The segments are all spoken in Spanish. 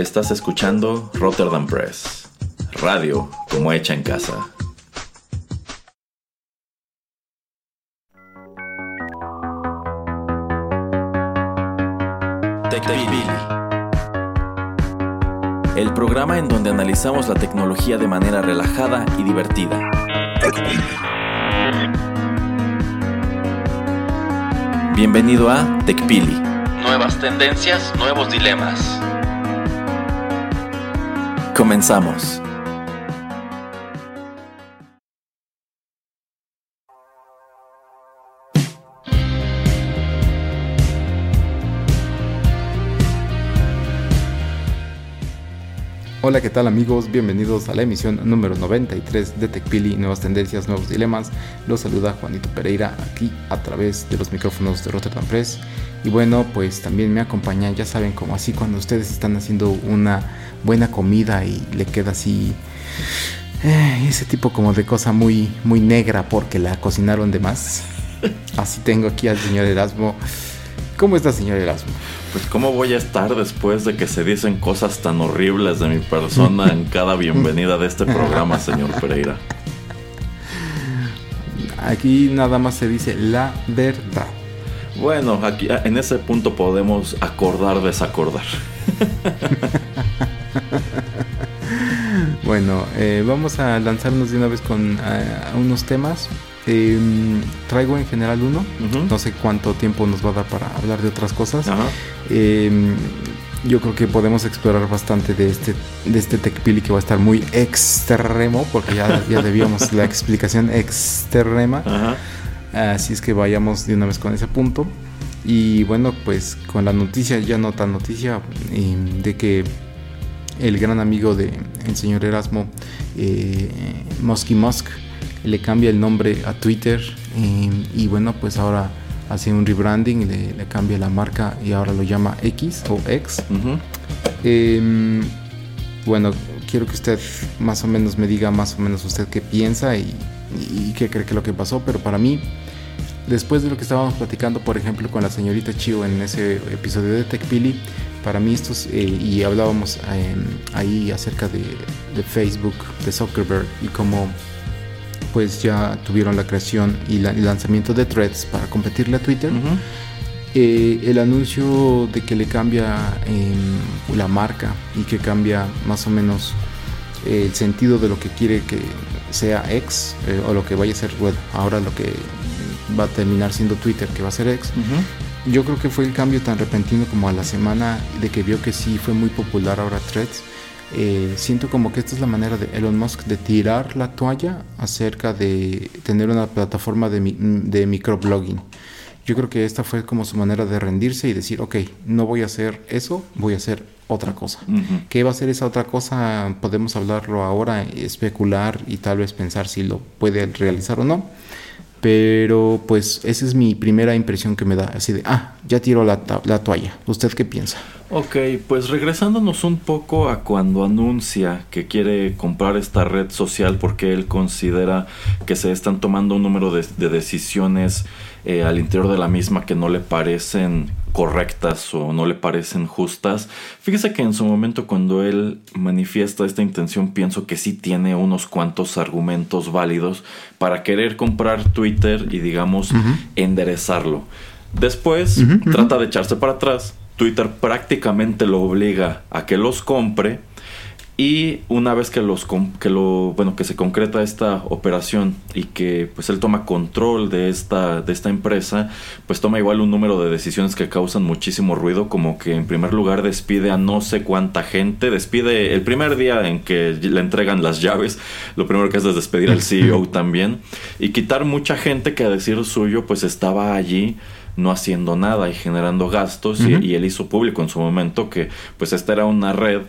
Estás escuchando Rotterdam Press, radio como hecha en casa. TechPili. El programa en donde analizamos la tecnología de manera relajada y divertida. Bienvenido a TechPili. Nuevas tendencias, nuevos dilemas. Comenzamos. Hola, ¿qué tal amigos? Bienvenidos a la emisión número 93 de TechPili, Nuevas Tendencias, Nuevos Dilemas. Los saluda Juanito Pereira aquí a través de los micrófonos de Rotterdam Press. Y bueno, pues también me acompañan, ya saben, como así cuando ustedes están haciendo una buena comida y le queda así eh, ese tipo como de cosa muy, muy negra porque la cocinaron de más. Así tengo aquí al señor Erasmo. ¿Cómo está, señor Erasmo? Pues cómo voy a estar después de que se dicen cosas tan horribles de mi persona en cada bienvenida de este programa, señor Pereira. Aquí nada más se dice la verdad. Bueno, aquí en ese punto podemos acordar desacordar. bueno, eh, vamos a lanzarnos de una vez con eh, unos temas. Em, traigo en general uno. No sé cuánto tiempo nos va a dar para hablar de otras cosas. Em, yo creo que podemos explorar bastante de este, de este TechPili que va a estar muy extremo, porque ya, ya debíamos la explicación extrema. Así es que vayamos de una vez con ese punto. Y bueno, pues con la noticia, ya no tan noticia, em, de que el gran amigo del el señor Erasmo, eh, Musky Musk, le cambia el nombre a Twitter y bueno, pues ahora hace un rebranding, le, le, cambia la marca y ahora lo llama X o X. Em, bueno, quiero que usted más o menos me diga más o menos usted qué piensa y, qué cree que es lo que pasó, pero para mí, después de lo que estábamos platicando, por ejemplo, con la señorita Chio en ese episodio de TechPili, para mí estos, eh, y hablábamos em, ahí acerca de, de Facebook, de Zuckerberg y cómo pues ya tuvieron la creación y el lanzamiento de Threads para competirle a Twitter. Eh, el anuncio de que le cambia em, la marca y que cambia más o menos el sentido de lo que quiere que sea X eh, o lo que vaya a ser, bueno, ahora lo que va a terminar siendo Twitter, que va a ser X. Yo creo que fue el cambio tan repentino como a la semana de que vio que sí fue muy popular ahora Threads eh, siento como que esta es la manera de Elon Musk de tirar la toalla acerca de tener una plataforma de, de microblogging. Yo creo que esta fue como su manera de rendirse y decir, ok, no voy a hacer eso, voy a hacer otra cosa. ¿Qué va a ser esa otra cosa? Podemos hablarlo ahora, especular y tal vez pensar si lo puede realizar o no. Pero pues esa es mi primera impresión que me da, así de, ah, ya tiro la, la toalla. ¿Usted qué piensa? Ok, pues regresándonos un poco a cuando anuncia que quiere comprar esta red social porque él considera que se están tomando un número de, decisiones eh, al interior de la misma que no le parecen correctas o no le parecen justas. Fíjese que en su momento cuando él manifiesta esta intención pienso que sí tiene unos cuantos argumentos válidos para querer comprar Twitter y digamos enderezarlo. Después trata de echarse para atrás Twitter prácticamente lo obliga a que los compre y una vez que los que lo bueno que se concreta esta operación y que pues él toma control de esta de esta empresa pues toma igual un número de decisiones que causan muchísimo ruido como que en primer lugar despide a no sé cuánta gente despide el primer día en que le entregan las llaves lo primero que hace es despedir al CEO también y quitar mucha gente que a decir suyo pues estaba allí no haciendo nada y generando gastos y, él hizo público en su momento que pues esta era una red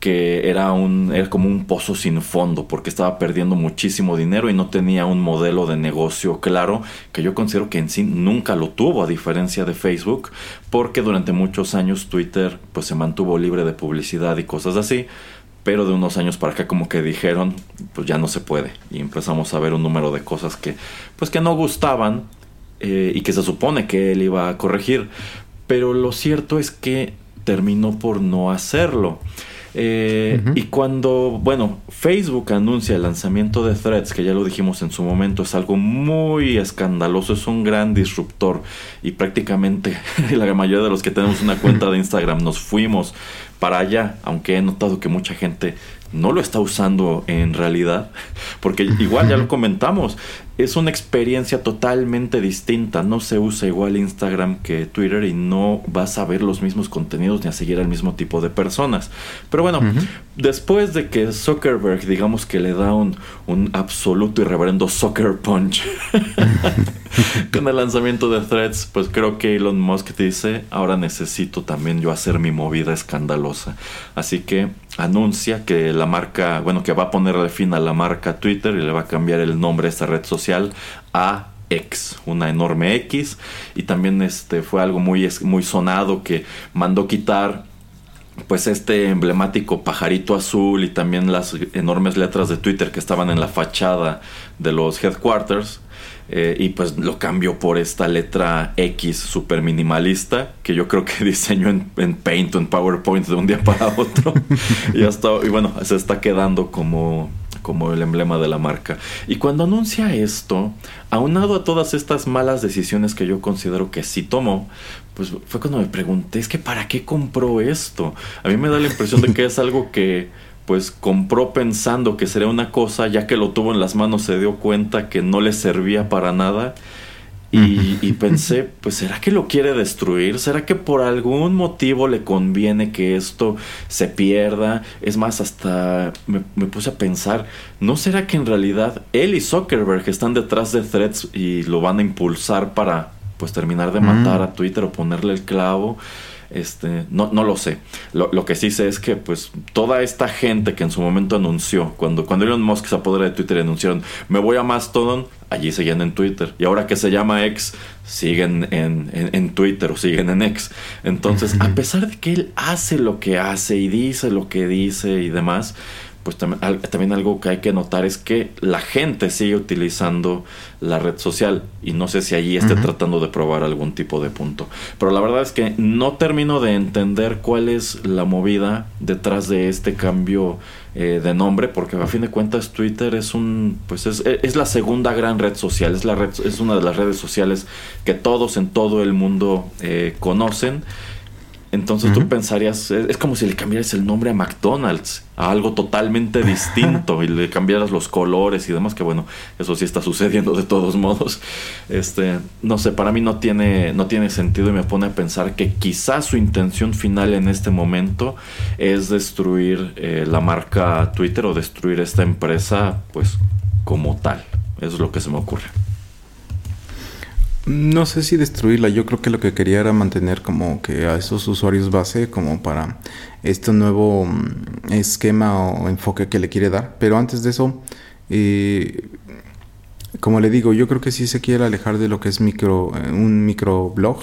que era un era como un pozo sin fondo porque estaba perdiendo muchísimo dinero y no tenía un modelo de negocio claro que yo considero que en sí nunca lo tuvo a diferencia de Facebook porque durante muchos años Twitter pues se mantuvo libre de publicidad y cosas así pero de unos años para acá como que dijeron pues ya no se puede y empezamos a ver un número de cosas que pues que no gustaban eh, y que se supone que él iba a corregir. Pero lo cierto es que terminó por no hacerlo. Eh, y cuando, bueno, Facebook anuncia el lanzamiento de Threads, que ya lo dijimos en su momento, es algo muy escandaloso, es un gran disruptor. Y prácticamente la mayoría de los que tenemos una cuenta de Instagram nos fuimos para allá, aunque he notado que mucha gente no lo está usando en realidad, porque igual ya lo comentamos, es una experiencia totalmente distinta, no se usa igual Instagram que Twitter y no vas a ver los mismos contenidos ni a seguir al mismo tipo de personas. Pero bueno, después de que Zuckerberg digamos que le da un, un absoluto y reverendo soccer punch con el lanzamiento de Threads, pues creo que Elon Musk dice, ahora necesito también yo hacer mi movida escandalosa. Así que anuncia que la marca, bueno, que va a ponerle fin a la marca Twitter y le va a cambiar el nombre a esta red social a X, una enorme X. Y también este fue algo muy, muy sonado que mandó quitar pues este emblemático pajarito azul y también las enormes letras de Twitter que estaban en la fachada de los headquarters eh, y pues lo cambió por esta letra X super minimalista que yo creo que diseñó en, Paint o en PowerPoint de un día para otro. y, hasta, y bueno, se está quedando como, como el emblema de la marca. Y cuando anuncia esto, aunado a todas estas malas decisiones que yo considero que sí tomó, pues fue cuando me pregunté, es que ¿para qué compró esto? A mí me da la impresión de que es algo que pues compró pensando que sería una cosa, ya que lo tuvo en las manos se dio cuenta que no le servía para nada. Y, pensé, pues ¿será que lo quiere destruir? ¿Será que por algún motivo le conviene que esto se pierda? Es más, hasta me, me, puse a pensar, ¿no será que en realidad él y Zuckerberg están detrás de Threads y lo van a impulsar para pues terminar de matar a Twitter o ponerle el clavo? Este, no, no lo sé. Lo, lo, que sí sé es que, pues, toda esta gente que en su momento anunció, cuando, cuando Elon Musk se apodera de Twitter, anunciaron, me voy a Mastodon, allí seguían en Twitter. Y ahora que se llama X, siguen en, en, Twitter o siguen en X. Entonces, a pesar de que él hace lo que hace y dice lo que dice y demás, pues también, algo que hay que notar es que la gente sigue utilizando la red social y no sé si allí esté tratando de probar algún tipo de punto. Pero la verdad es que no termino de entender cuál es la movida detrás de este cambio eh, de nombre porque a fin de cuentas Twitter es un pues es, es, la segunda gran red social, es la red es una de las redes sociales que todos en todo el mundo eh, conocen entonces tú pensarías, es, como si le cambiaras el nombre a McDonald's, a algo totalmente distinto, y le cambiaras los colores y demás, que bueno, eso sí está sucediendo de todos modos. Este, no sé, para mí no tiene, no tiene sentido y me pone a pensar que quizás su intención final en este momento es destruir eh, la marca Twitter o destruir esta empresa, pues como tal. Eso es lo que se me ocurre. No sé si destruirla, yo creo que lo que quería era mantener como que a esos usuarios base como para este nuevo mm, esquema o enfoque que le quiere dar. Pero antes de eso, eh, como le digo, yo creo que si se quiere alejar de lo que es micro, eh, un microblog.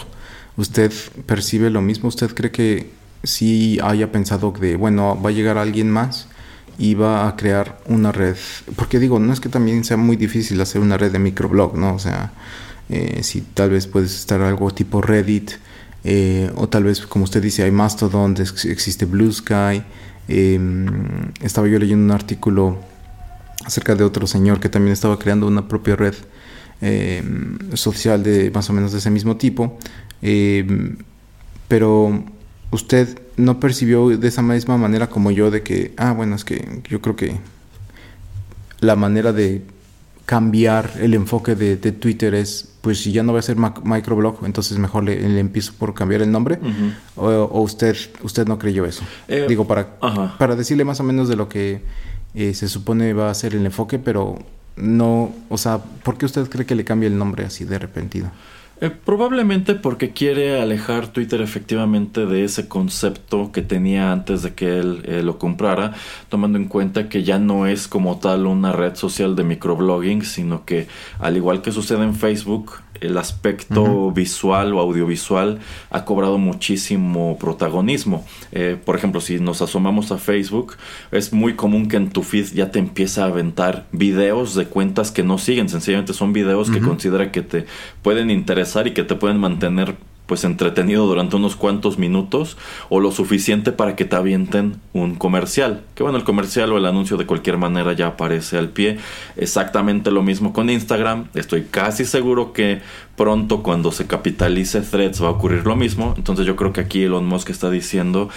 ¿Usted percibe lo mismo? ¿Usted cree que si haya pensado de, bueno, va a llegar alguien más y va a crear una red? Porque digo, no es que también sea muy difícil hacer una red de microblog, ¿no? O sea eh, si tal vez puedes estar algo tipo Reddit, eh, o tal vez, como usted dice, hay Mastodon, existe Blue Sky. Em, estaba yo leyendo un artículo acerca de otro señor que también estaba creando una propia red em, social de más o menos de ese mismo tipo. Em, pero usted no percibió de esa misma manera como yo de que, ah, bueno, es que yo creo que la manera de cambiar el enfoque de, Twitter es, pues si ya no va a ser microblog, entonces mejor le, empiezo por cambiar el nombre. o, usted usted no creyó eso. Eh, Digo, para, para decirle más o menos de lo que eh, se supone va a ser el enfoque, pero no, o sea, ¿por qué usted cree que le cambie el nombre así de repentino? Eh, probablemente porque quiere alejar Twitter efectivamente de ese concepto que tenía antes de que él eh, lo comprara, tomando en cuenta que ya no es como tal una red social de microblogging, sino que al igual que sucede en Facebook, el aspecto visual o audiovisual ha cobrado muchísimo protagonismo. Eh, por ejemplo, si nos asomamos a Facebook, es muy común que en tu feed ya te empiece a aventar videos de cuentas que no siguen. Sencillamente son videos que considera que te pueden interesar y que te pueden mantener pues entretenido durante unos cuantos minutos o lo suficiente para que te avienten un comercial. Que bueno, el comercial o el anuncio de cualquier manera ya aparece al pie. Exactamente lo mismo con Instagram. Estoy casi seguro que pronto cuando se capitalice Threads va a ocurrir lo mismo. Entonces yo creo que aquí Elon Musk está diciendo,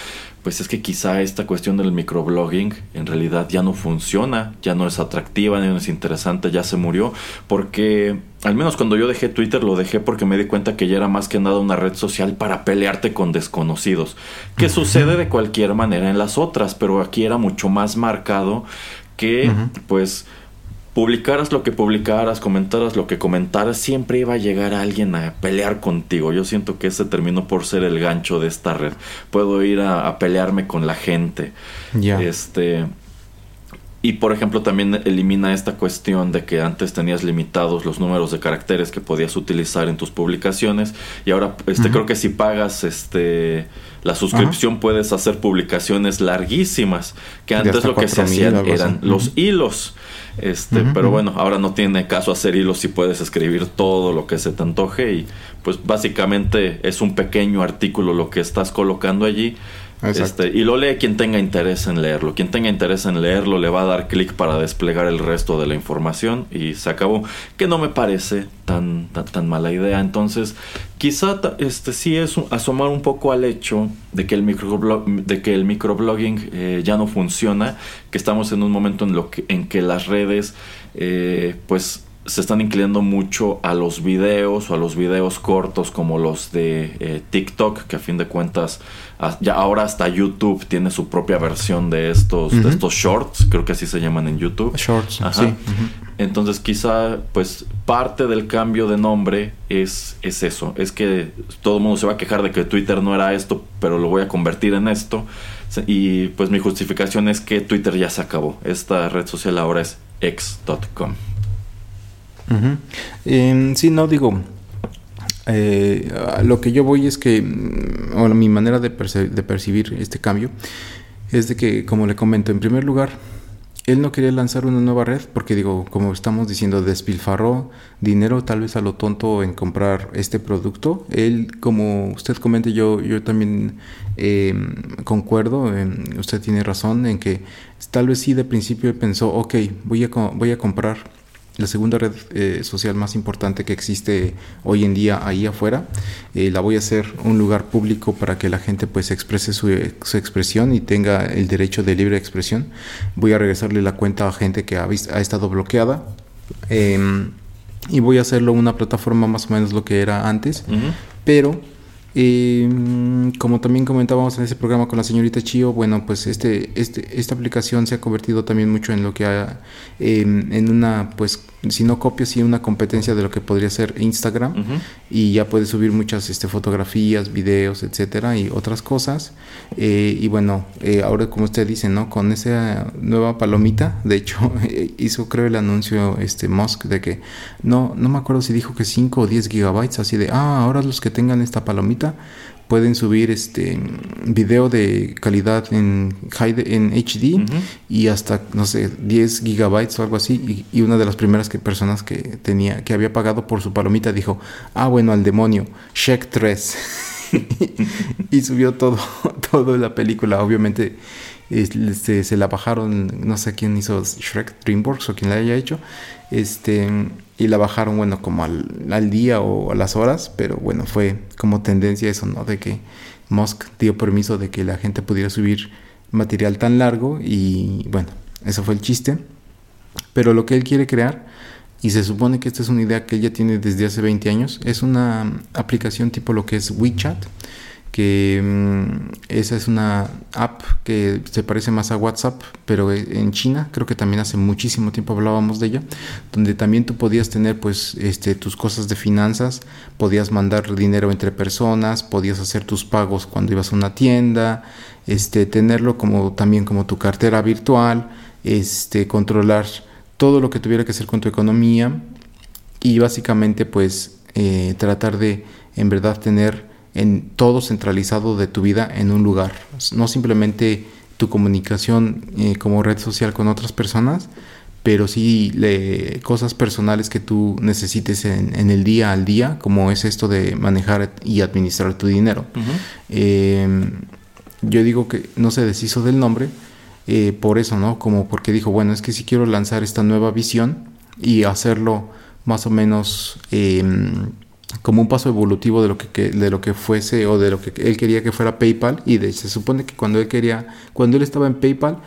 pues es que quizá esta cuestión del microblogging en realidad ya no funciona, ya no es atractiva, ya no es interesante, ya se murió, porque al menos cuando yo dejé Twitter lo dejé porque me di cuenta que ya era más que nada una red social para pelearte con desconocidos, que sucede de cualquier manera en las otras, pero aquí era mucho más marcado que pues publicaras lo que publicaras, comentaras lo que comentaras, siempre iba a llegar alguien a pelear contigo. Yo siento que ese terminó por ser el gancho de esta red. Puedo ir a, pelearme con la gente. Ya. Este. Y por ejemplo también elimina esta cuestión de que antes tenías limitados los números de caracteres que podías utilizar en tus publicaciones y ahora este creo que si pagas este la suscripción puedes hacer publicaciones larguísimas que antes lo que se hacían eran los hilos este, pero bueno, ahora no tiene caso hacer hilos si puedes escribir todo lo que se te antoje y pues básicamente es un pequeño artículo lo que estás colocando allí este, y lo lee quien tenga interés en leerlo. Quien tenga interés en leerlo le va a dar clic para desplegar el resto de la información y se acabó. Que no me parece tan, tan, mala idea. Entonces, quizá este, sí es asomar un poco al hecho de que el, microblog, de que el microblogging eh, ya no funciona, que estamos en un momento en, lo que, en que las redes eh, pues se están inclinando mucho a los videos o a los videos cortos como los de eh, TikTok, que a fin de cuentas ya ahora hasta YouTube tiene su propia versión de estos, de estos shorts, creo que así se llaman en YouTube. Shorts, sí. Entonces quizá pues parte del cambio de nombre es, es eso, es que todo el mundo se va a quejar de que Twitter no era esto, pero lo voy a convertir en esto. Y pues mi justificación es que Twitter ya se acabó. Esta red social ahora es x.com. Em, sí, no digo. Eh, lo que yo voy es que, mm, o mi manera de, de percibir este cambio, es de que, como le comento, en primer lugar, él no quería lanzar una nueva red porque digo, como estamos diciendo, despilfarró dinero tal vez a lo tonto en comprar este producto. Él, como usted comenta, yo, yo también em, concuerdo, usted tiene razón en que tal vez sí de principio pensó, ok, voy a, voy a comprar la segunda red eh, social más importante que existe hoy en día ahí afuera. Eh, la voy a hacer un lugar público para que la gente pues exprese su, expresión y tenga el derecho de libre expresión. Voy a regresarle la cuenta a gente que ha, ha estado bloqueada. Em, y voy a hacerlo una plataforma más o menos lo que era antes, pero eh, como también comentábamos en ese programa con la señorita Chio, bueno, pues este, este, esta aplicación se ha convertido también mucho en lo que ha, em, en una, pues, si no copia, sí una competencia de lo que podría ser Instagram y ya puede subir muchas este, fotografías, videos, etcétera y otras cosas. Eh, y bueno, eh, ahora como usted dice, ¿no? Con esa nueva palomita, de hecho, hizo creo el anuncio este Musk de que no, no me acuerdo si dijo que 5 o 10 gigabytes, así de, ah, ahora los que tengan esta palomita pueden subir este video de calidad en, en HD y hasta no sé 10 gigabytes o algo así y, una de las primeras que, personas que tenía que había pagado por su palomita dijo ah bueno al demonio Shrek 3 y subió todo todo la película. Obviamente este, se la bajaron no sé quién hizo Shrek Dreamworks o quien la haya hecho. Este y la bajaron, bueno, como al, día o a las horas, pero bueno, fue como tendencia eso, ¿no? De que Musk dio permiso de que la gente pudiera subir material tan largo y bueno, eso fue el chiste. Pero lo que él quiere crear, y se supone que esta es una idea que él ya tiene desde hace 20 años, es una aplicación tipo lo que es WeChat, que mm, esa es una app que se parece más a WhatsApp, pero e, en China, creo que también hace muchísimo tiempo hablábamos de ella, donde también tú podías tener pues este tus cosas de finanzas, podías mandar dinero entre personas, podías hacer tus pagos cuando ibas a una tienda, este tenerlo como también como tu cartera virtual, este controlar todo lo que tuviera que hacer con tu economía y básicamente pues eh, tratar de en verdad tener en todo centralizado de tu vida en un lugar. No simplemente tu comunicación eh, como red social con otras personas, pero sí le, cosas personales que tú necesites en, el día al día, como es esto de manejar y administrar tu dinero. Em, yo digo que no se deshizo del nombre eh, por eso, ¿no? Como porque dijo, bueno, es que si quiero lanzar esta nueva visión y hacerlo más o menos em, como un paso evolutivo de lo que, de lo que fuese o de lo que él quería que fuera PayPal y de, se supone que cuando él quería cuando él estaba en PayPal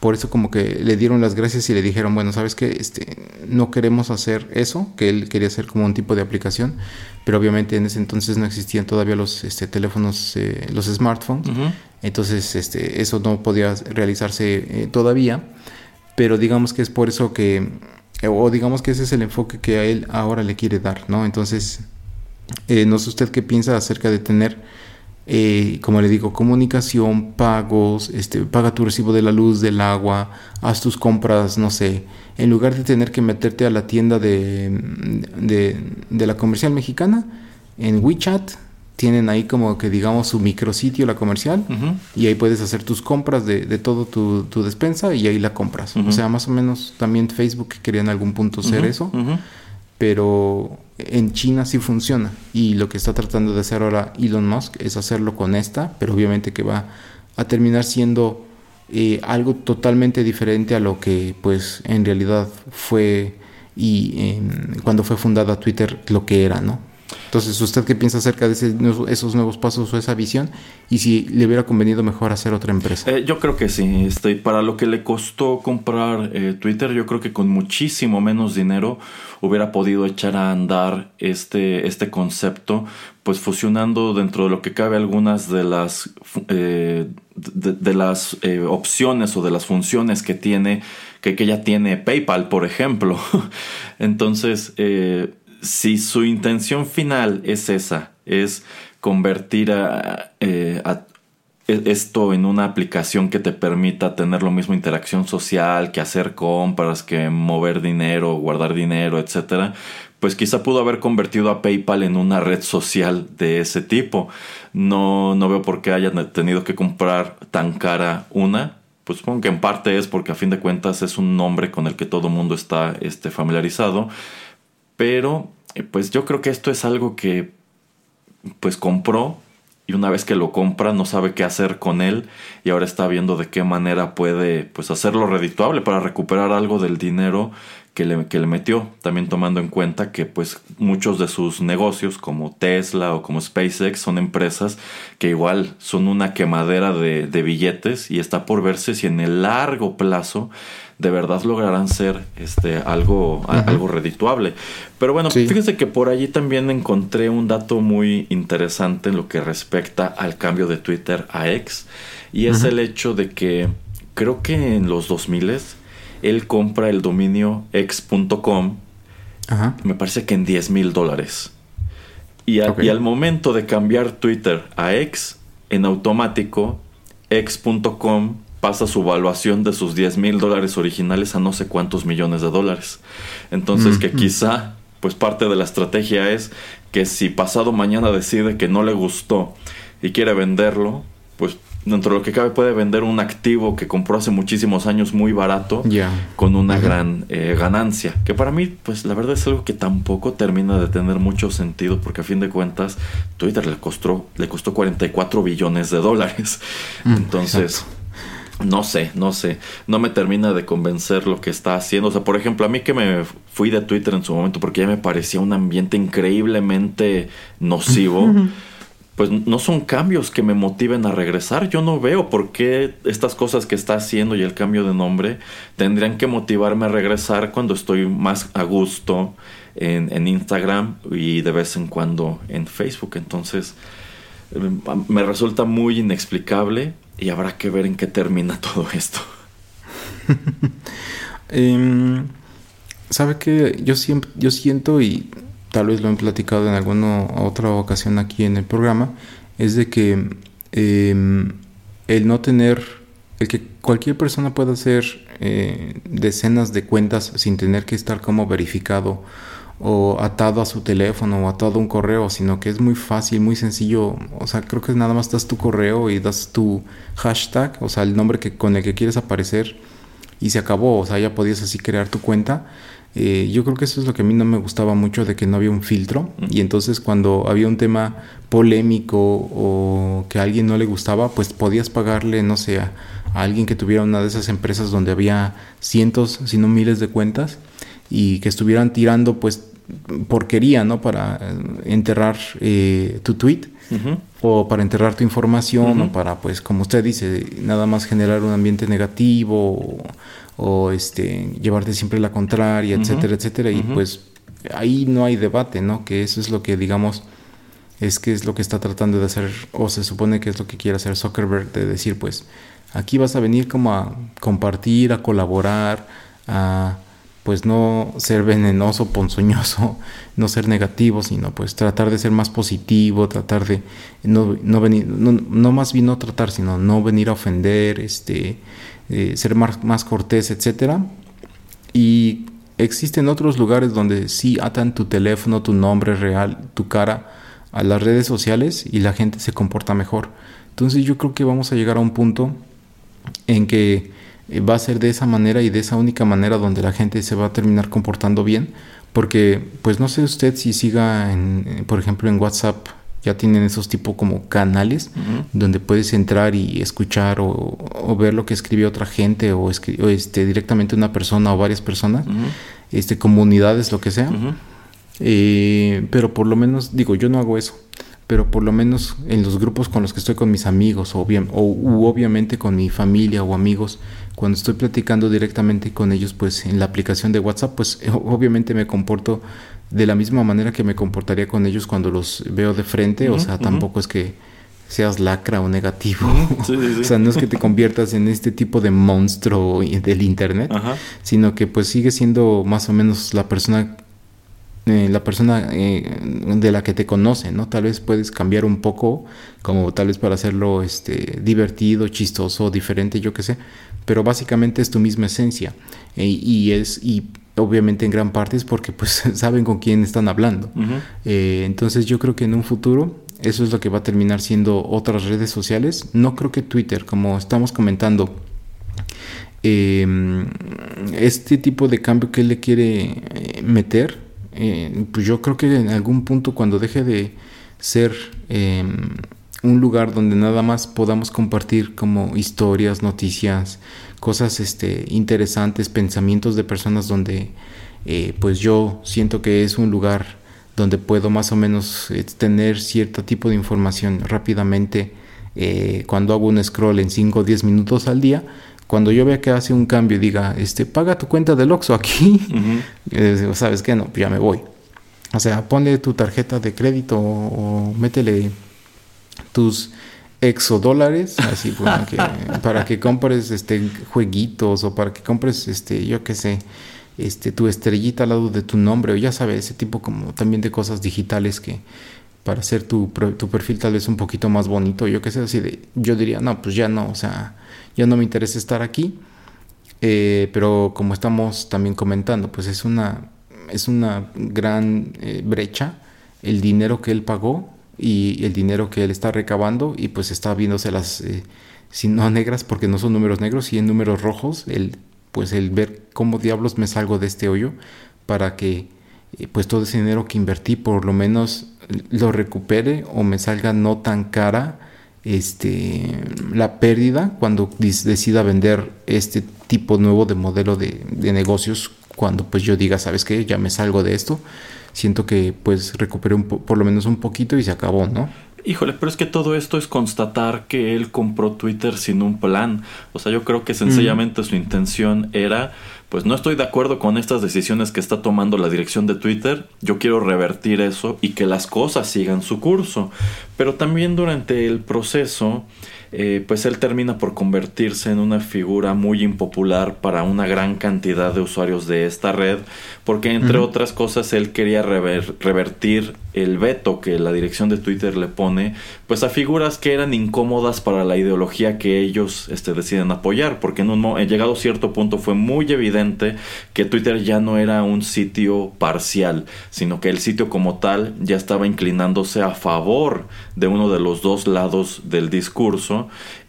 por eso como que le dieron las gracias y le dijeron, bueno, sabes que este, no queremos hacer eso, que él quería hacer como un tipo de aplicación, pero obviamente en ese entonces no existían todavía los este, teléfonos, eh, los smartphones, entonces este, eso no podía realizarse eh, todavía, pero digamos que es por eso que, o digamos que ese es el enfoque que a él ahora le quiere dar, ¿no? Entonces, eh, no sé usted qué piensa acerca de tener eh, como le digo, comunicación, pagos, este, paga tu recibo de la luz, del agua, haz tus compras, no sé, en lugar de tener que meterte a la tienda de, de, la comercial mexicana, en WeChat tienen ahí como que digamos su micrositio, la comercial, y ahí puedes hacer tus compras de, de todo tu, tu, despensa y ahí la compras. O sea, más o menos también Facebook quería en algún punto hacer eso, pero en China sí funciona y lo que está tratando de hacer ahora Elon Musk es hacerlo con esta, pero obviamente que va a terminar siendo eh, algo totalmente diferente a lo que pues en realidad fue y cuando fue fundada Twitter lo que era, ¿no? Entonces, ¿usted qué piensa acerca de esos nuevos pasos o esa visión? Y si le hubiera convenido mejor hacer otra empresa. Eh, yo creo que sí. Este, para lo que le costó comprar eh, Twitter, yo creo que con muchísimo menos dinero hubiera podido echar a andar este, este concepto, pues fusionando dentro de lo que cabe algunas de las, eh, de, las opciones o de las funciones que tiene, que, que ya tiene PayPal, por ejemplo. Entonces, si su intención final es esa, es convertir eh, e, esto en una aplicación que te permita tener lo mismo interacción social, que hacer compras, que mover dinero, guardar dinero, etcétera, pues quizá pudo haber convertido a PayPal en una red social de ese tipo. No, no veo por qué hayan tenido que comprar tan cara una. Pues supongo que en parte es porque a fin de cuentas es un nombre con el que todo el mundo está este, familiarizado pero eh, pues yo creo que esto es algo que pues compró y una vez que lo compra no sabe qué hacer con él y ahora está viendo de qué manera puede pues hacerlo redituable para recuperar algo del dinero que le, que le metió, también tomando en cuenta que pues muchos de sus negocios como Tesla o como SpaceX son empresas que igual son una quemadera de, de billetes y está por verse si en el largo plazo de verdad lograrán ser este, algo, algo redituable. Pero bueno, fíjense que por allí también encontré un dato muy interesante en lo que respecta al cambio de Twitter a X. Y es el hecho de que creo que en los 2000 él compra el dominio x.com. Me parece que en 10 mil dólares. Y, y al momento de cambiar Twitter a X, en automático, x.com pasa su valuación de sus 10 mil dólares originales a no sé cuántos millones de dólares. Entonces que quizá, pues parte de la estrategia es que si pasado mañana decide que no le gustó y quiere venderlo, pues dentro de lo que cabe puede vender un activo que compró hace muchísimos años muy barato con una gran eh, ganancia. Que para mí pues la verdad es algo que tampoco termina de tener mucho sentido porque a fin de cuentas Twitter le costó le costó 44 billones de dólares. Mm, entonces no sé, no sé, no me termina de convencer lo que está haciendo. O sea, por ejemplo, a mí que me fui de Twitter en su momento porque ya me parecía un ambiente increíblemente nocivo, pues no son cambios que me motiven a regresar. Yo no veo por qué estas cosas que está haciendo y el cambio de nombre tendrían que motivarme a regresar cuando estoy más a gusto en, en Instagram y de vez en cuando en Facebook. Entonces, eh, me resulta muy inexplicable y habrá que ver en qué termina todo esto. Em, ¿Sabe que yo, siempre, yo siento, y tal vez lo he platicado en alguna otra ocasión aquí en el programa, es de que em, el no tener, el que cualquier persona pueda hacer eh, decenas de cuentas sin tener que estar como verificado o atado a su teléfono o atado a un correo, sino que es muy fácil, muy sencillo. O sea, creo que nada más das tu correo y das tu hashtag, o sea, el nombre que, con el que quieres aparecer y se acabó, o sea, ya podías así crear tu cuenta. Eh, yo creo que eso es lo que a mí no me gustaba mucho de que no había un filtro y entonces cuando había un tema polémico o que a alguien no le gustaba, pues podías pagarle, no sé, a, alguien que tuviera una de esas empresas donde había cientos, si no miles de cuentas y que estuvieran tirando pues porquería, ¿no? Para enterrar eh, tu tweet o para enterrar tu información o para, pues, como usted dice, nada más generar un ambiente negativo o, este, llevarte siempre la contraria, etcétera, etcétera. Y pues ahí no hay debate, ¿no? Que eso es lo que, digamos, es que es lo que está tratando de hacer, o se supone que es lo que quiere hacer Zuckerberg, de decir, pues, aquí vas a venir como a compartir, a colaborar, a pues no ser venenoso, ponzoñoso, no ser negativo, sino pues tratar de ser más positivo, tratar de no, no venir, no, más bien no tratar, sino no venir a ofender, este, eh, ser más, más cortés, etcétera. Y existen otros lugares donde sí atan tu teléfono, tu nombre real, tu cara a las redes sociales y la gente se comporta mejor. Entonces yo creo que vamos a llegar a un punto en que va a ser de esa manera y de esa única manera donde la gente se va a terminar comportando bien. Porque, pues no sé usted si siga, en, eh, por ejemplo, en WhatsApp, ya tienen esos tipo como canales donde puedes entrar y escuchar o, ver lo que escribe otra gente o, este, directamente una persona o varias personas, este, comunidades, lo que sea. Eh, pero por lo menos, digo, yo no hago eso pero por lo menos en los grupos con los que estoy con mis amigos o, bien, o obviamente con mi familia o amigos, cuando estoy platicando directamente con ellos, pues en la aplicación de WhatsApp, pues obviamente me comporto de la misma manera que me comportaría con ellos cuando los veo de frente, o sea, tampoco es que seas lacra o negativo, o sea, no es que te conviertas en este tipo de monstruo del Internet, sino que pues sigue siendo más o menos la persona eh, la persona eh, de la que te conoce, ¿no? Tal vez puedes cambiar un poco, como tal vez para hacerlo este, divertido, chistoso, diferente, yo qué sé, pero básicamente es tu misma esencia eh, y es y obviamente en gran parte es porque pues saben con quién están hablando. entonces yo creo que en un futuro eso es lo que va a terminar siendo otras redes sociales. No creo que Twitter, como estamos comentando, em, este tipo de cambio que él le quiere meter eh, pues yo creo que en algún punto cuando deje de ser em, un lugar donde nada más podamos compartir como historias, noticias, cosas este, interesantes, pensamientos de personas donde eh, pues yo siento que es un lugar donde puedo más o menos eh, tener cierto tipo de información rápidamente cuando hago un scroll en 5 o 10 minutos al día, cuando yo vea que hace un cambio y diga, este, paga tu cuenta del Oxxo aquí, ¿sabes qué? No, pues ya me voy. O sea, ponle tu tarjeta de crédito o, métele tus exodólares, así para que compres este jueguitos o para que compres este, yo qué sé, este tu estrellita al lado de tu nombre o ya sabes, ese tipo como también de cosas digitales que para hacer tu, tu perfil tal vez un poquito más bonito, yo qué sé, así de, yo diría, no, pues ya no, o sea, ya no me interesa estar aquí. Eh, pero como estamos también comentando, pues es una, es una gran eh, brecha el dinero que él pagó y el dinero que él está recabando y pues está viéndose las, eh, si no negras porque no son números negros, y en números rojos, el, pues el ver cómo diablos me salgo de este hoyo para que pues todo ese dinero que invertí por lo menos lo recupere o me salga no tan cara este, la pérdida cuando decida vender este tipo nuevo de modelo de, negocios cuando pues yo diga, ¿sabes qué? Ya me salgo de esto. Siento que pues recuperé un por lo menos un poquito y se acabó, ¿no? Híjole, pero es que todo esto es constatar que él compró Twitter sin un plan. O sea, yo creo que sencillamente su intención era pues no estoy de acuerdo con estas decisiones que está tomando la dirección de Twitter, yo quiero revertir eso y que las cosas sigan su curso. Pero también durante el proceso eh, pues él termina por convertirse en una figura muy impopular para una gran cantidad de usuarios de esta red, porque entre otras cosas él quería revertir el veto que la dirección de Twitter le pone, pues a figuras que eran incómodas para la ideología que ellos este, deciden apoyar, porque en un llegado a cierto punto fue muy evidente que Twitter ya no era un sitio parcial, sino que el sitio como tal ya estaba inclinándose a favor de uno de los dos lados del discurso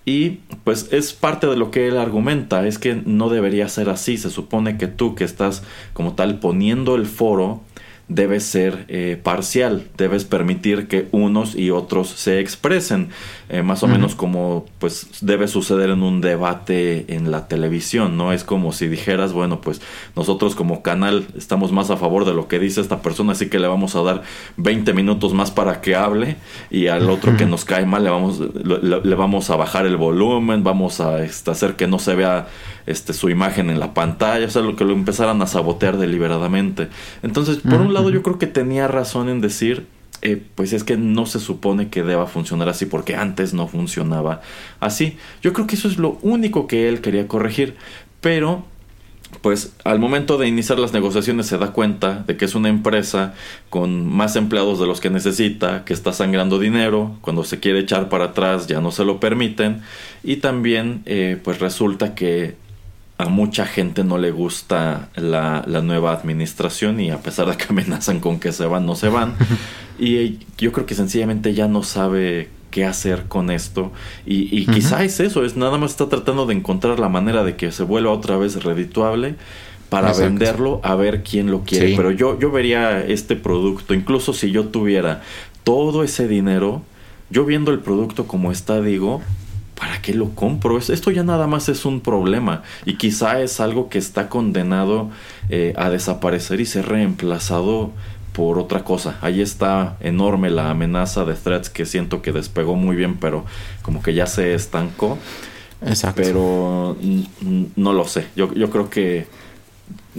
Y pues es parte de lo que él argumenta, es que no debería ser así, se supone que tú que estás como tal poniendo el foro, debe ser eh, parcial, debes permitir que unos y otros se expresen, eh, más o menos como pues debe suceder en un debate en la televisión, ¿no? Es como si dijeras, bueno, pues nosotros como canal estamos más a favor de lo que dice esta persona, así que le vamos a dar 20 minutos más para que hable y al otro que nos cae mal le vamos, le, vamos a bajar el volumen, vamos a este, hacer que no se vea este, su imagen en la pantalla, o sea, lo que lo empezaran a sabotear deliberadamente. Entonces, por un lado, yo creo que tenía razón en decir, eh, pues es que no se supone que deba funcionar así porque antes no funcionaba así. Yo creo que eso es lo único que él quería corregir, pero pues al momento de iniciar las negociaciones se da cuenta de que es una empresa con más empleados de los que necesita, que está sangrando dinero, cuando se quiere echar para atrás ya no se lo permiten y también eh, pues resulta que a mucha gente no le gusta la, nueva administración y a pesar de que amenazan con que se van, no se van. y yo creo que sencillamente ya no sabe qué hacer con esto. Y, quizá es eso, es nada más está tratando de encontrar la manera de que se vuelva otra vez redituable para venderlo a ver quién lo quiere. Pero yo, yo vería este producto, incluso si yo tuviera todo ese dinero, yo viendo el producto como está, digo, ¿para qué lo compro? Esto ya nada más es un problema y quizá es algo que está condenado eh, a desaparecer y ser reemplazado por otra cosa. Ahí está enorme la amenaza de threads que siento que despegó muy bien, pero como que ya se estancó. Exacto. Pero no lo sé. Yo, yo creo que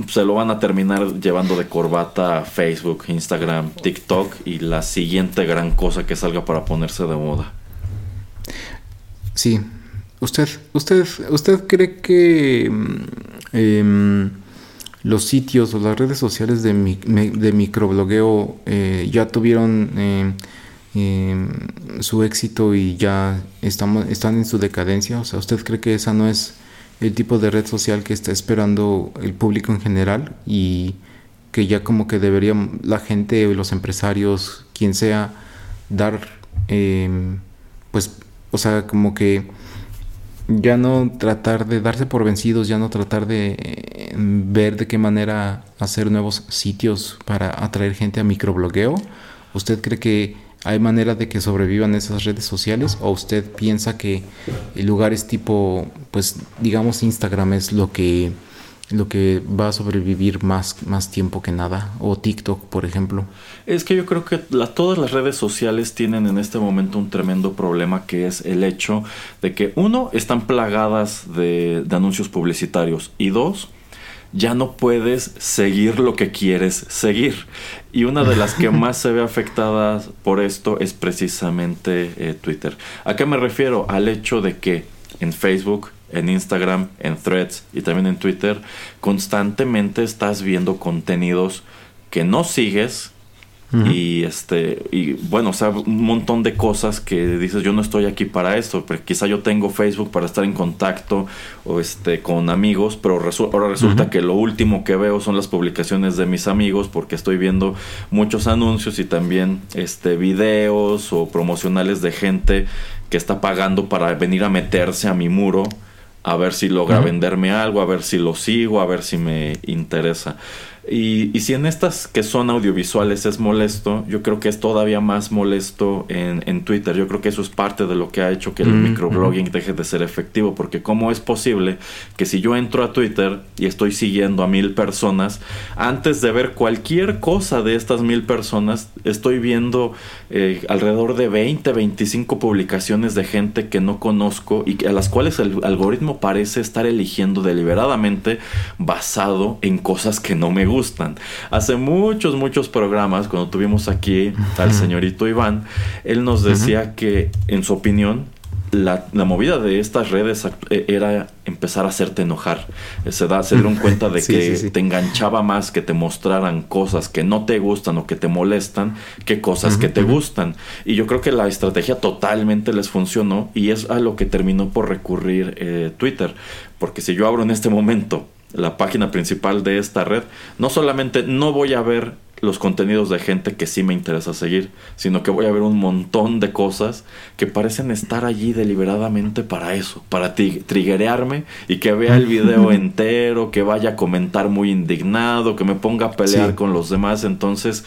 se lo van a terminar llevando de corbata Facebook, Instagram, TikTok y la siguiente gran cosa que salga para ponerse de moda. Sí. ¿Usted, usted, usted cree que mm, em, los sitios o las redes sociales de, de microblogueo eh, ya tuvieron em, su éxito y ya estamos, están en su decadencia? O sea, ¿usted cree que esa no es el tipo de red social que está esperando el público en general y que ya como que debería la gente, los empresarios, quien sea, dar pues o sea, como que ya no tratar de darse por vencidos, ya no tratar de eh, ver de qué manera hacer nuevos sitios para atraer gente a microblogueo. ¿Usted cree que hay manera de que sobrevivan esas redes sociales o usted piensa que lugares tipo, pues digamos Instagram es lo que lo que va a sobrevivir más, más tiempo que nada, o TikTok, por ejemplo. Es que yo creo que todas las redes sociales tienen en este momento un tremendo problema que es el hecho de que uno, están plagadas de, de anuncios publicitarios y dos, ya no puedes seguir lo que quieres seguir. Y una de las que más se ve afectada por esto es precisamente eh, Twitter. ¿A qué me refiero? Al hecho de que en Facebook en Instagram, en Threads y también en Twitter, constantemente estás viendo contenidos que no sigues y este y bueno, o sea, un montón de cosas que dices, yo no estoy aquí para esto, pero quizá yo tengo Facebook para estar en contacto o este con amigos, pero ahora resulta que lo último que veo son las publicaciones de mis amigos porque estoy viendo muchos anuncios y también este videos o promocionales de gente que está pagando para venir a meterse a mi muro a ver si logra venderme algo, a ver si lo sigo, a ver si me interesa. Y, y, si en estas que son audiovisuales es molesto, yo creo que es todavía más molesto en, en Twitter. Yo creo que eso es parte de lo que ha hecho que el mm, microblogging deje de ser efectivo. Porque ¿cómo es posible que si yo entro a Twitter y estoy siguiendo a mil personas, antes de ver cualquier cosa de estas mil personas, estoy viendo eh, alrededor de 20, 25 publicaciones de gente que no conozco y a las cuales el algoritmo parece estar eligiendo deliberadamente basado en cosas que no me gustan gustan. Hace muchos, muchos programas, cuando tuvimos aquí al señorito Iván, él nos decía que, en su opinión, la, movida de estas redes e, era empezar a hacerte enojar. Se, da, se dieron cuenta de que te enganchaba más que te mostraran cosas que no te gustan o que te molestan que cosas que te gustan. Y yo creo que la estrategia totalmente les funcionó y es a lo que terminó por recurrir eh, Twitter. Porque si yo abro en este momento la página principal de esta red, no solamente no voy a ver los contenidos de gente que sí me interesa seguir, sino que voy a ver un montón de cosas que parecen estar allí deliberadamente para eso, para triggerearme y que vea el video entero, que vaya a comentar muy indignado, que me ponga a pelear con los demás. Entonces,